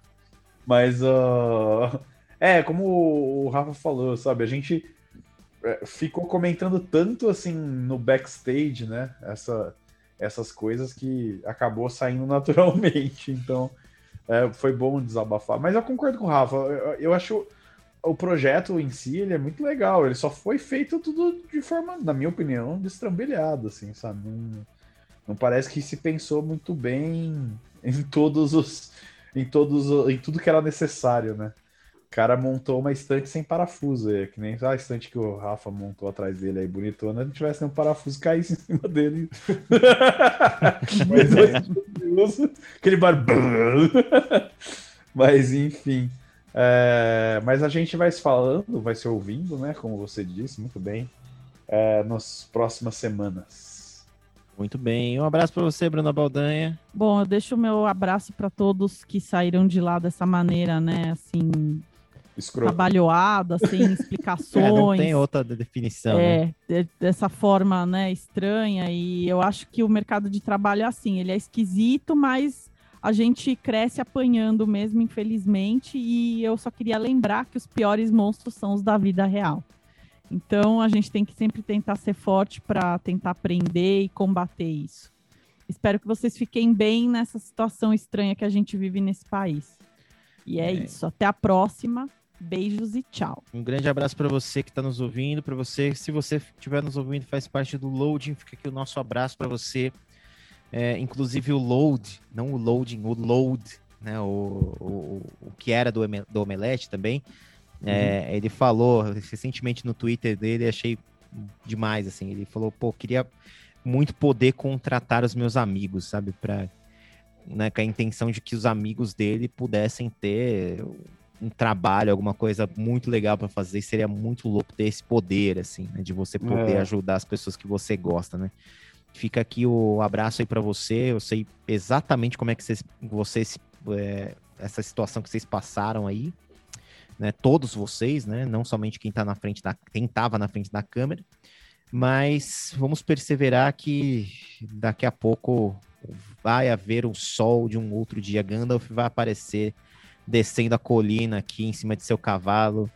Mas, uh, é, como o Rafa falou, sabe? A gente é, ficou comentando tanto assim no backstage, né? Essa, essas coisas que acabou saindo naturalmente. Então, é, foi bom desabafar. Mas eu concordo com o Rafa. Eu, eu acho o projeto em si ele é muito legal. Ele só foi feito tudo de forma, na minha opinião, destrambelhado, assim, sabe? Não, não parece que se pensou muito bem em todos os, em todos, em tudo que era necessário, né? O cara montou uma estante sem parafuso, é, que nem a estante que o Rafa montou atrás dele aí, bonitona, não tivesse nenhum parafuso caísse em cima dele. Mas é. aquele barulho. Mas enfim. É, mas a gente vai se falando, vai se ouvindo, né? Como você disse, muito bem, é, nas próximas semanas. Muito bem. Um abraço para você, Bruna Baldanha. Bom, eu deixo o meu abraço para todos que saíram de lá dessa maneira, né? Assim, Escroto. trabalhoada, sem explicações. É, não tem outra definição. né? É, de- dessa forma, né, estranha. E eu acho que o mercado de trabalho é assim, ele é esquisito, mas a gente cresce apanhando mesmo, infelizmente. E eu só queria lembrar que os piores monstros são os da vida real. Então a gente tem que sempre tentar ser forte para tentar aprender e combater isso. Espero que vocês fiquem bem nessa situação estranha que a gente vive nesse país. E é, É. isso. Até a próxima. Beijos e tchau. Um grande abraço para você que está nos ouvindo, para você, se você estiver nos ouvindo, faz parte do Loading, fica aqui o nosso abraço para você. É, inclusive o Load, não o Loading, o Load, né? O, o, o que era do, do Omelete também. É, Ele falou recentemente no Twitter dele, achei demais, assim. Ele falou, pô, queria muito poder contratar os meus amigos, sabe? Pra, né, com a intenção de que os amigos dele pudessem ter um trabalho, alguma coisa muito legal para fazer, seria muito louco ter esse poder, assim, né, de você poder É. ajudar as pessoas que você gosta, né? Fica aqui o abraço aí para você. Eu sei exatamente como é que vocês, vocês é, essa situação que vocês passaram aí, né? Todos vocês, né? Não somente quem tá na frente da, quem tava na frente da câmera, mas vamos perseverar que daqui a pouco vai haver um sol de um outro dia. Gandalf vai aparecer descendo a colina aqui em cima de seu cavalo,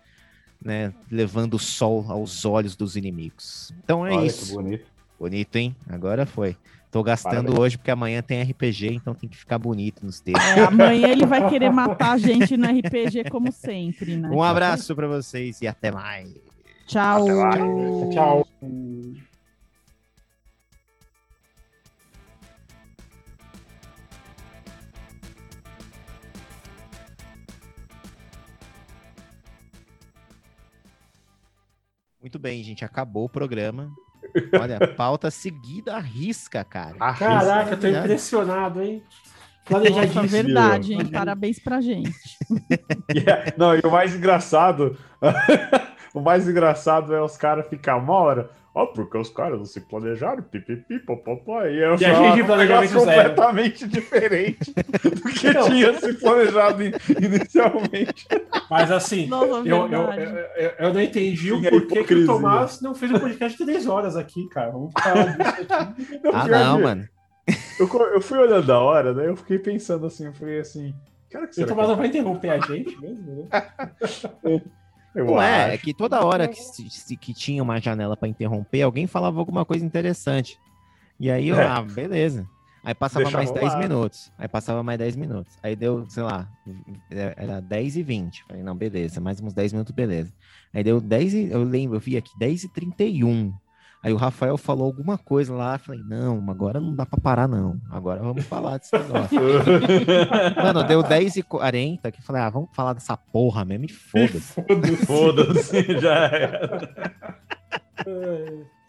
né? Levando o sol aos olhos dos inimigos. Então é Olha isso. que bonito. Bonito, hein? Agora foi. Tô gastando Parabéns. hoje porque amanhã tem RPG, então tem que ficar bonito nos textos. É, amanhã ele vai querer matar a gente no RPG, como sempre, né? Um abraço pra vocês e até mais. Tchau. Até mais. Tchau. Muito bem, gente. Acabou o programa. Olha, pauta seguida à risca, cara. Ah, Caraca, eu tô Já- impressionado, hein? Nossa, Planejadíssimo. verdade, hein? Parabéns pra gente. Yeah. Não, e o mais engraçado, o mais engraçado é os caras ficar uma hora. Ó, porque os caras não se planejaram, pipipi, popopó, e eu E a gente planejamento completamente diferente do que Não. tinha se planejado in- inicialmente. Mas assim, Nossa, eu, eu, eu, eu- eu não entendi o Sim, a porquê que o. Tomás não fez um podcast de três horas aqui, cara. Vamos falar disso aqui. Não, Ah, não, mano. Eu, eu fui olhando a hora, daí eu fiquei pensando assim, eu falei assim, cara, que O será Tomás que não vai interromper a gente mesmo, né? eu Não é, é que toda hora que, se- que tinha uma janela pra interromper, alguém falava alguma coisa interessante. E aí, eu, É. ah, beleza. Aí passava Deixa mais 10 rolar. minutos. Aí passava mais 10 minutos. Aí deu, sei lá, era 10 e 20. Falei, não, beleza, mais uns 10 minutos, beleza. Aí deu 10 e, eu lembro, eu vi aqui, 10 e 31. Aí o Rafael falou alguma coisa lá, falei, não, agora não dá pra parar, não. Agora vamos falar desse negócio. Mano, deu 10 e 40 que falei, ah, vamos falar dessa porra mesmo e foda-se. Foda-se. Foda-se, já era.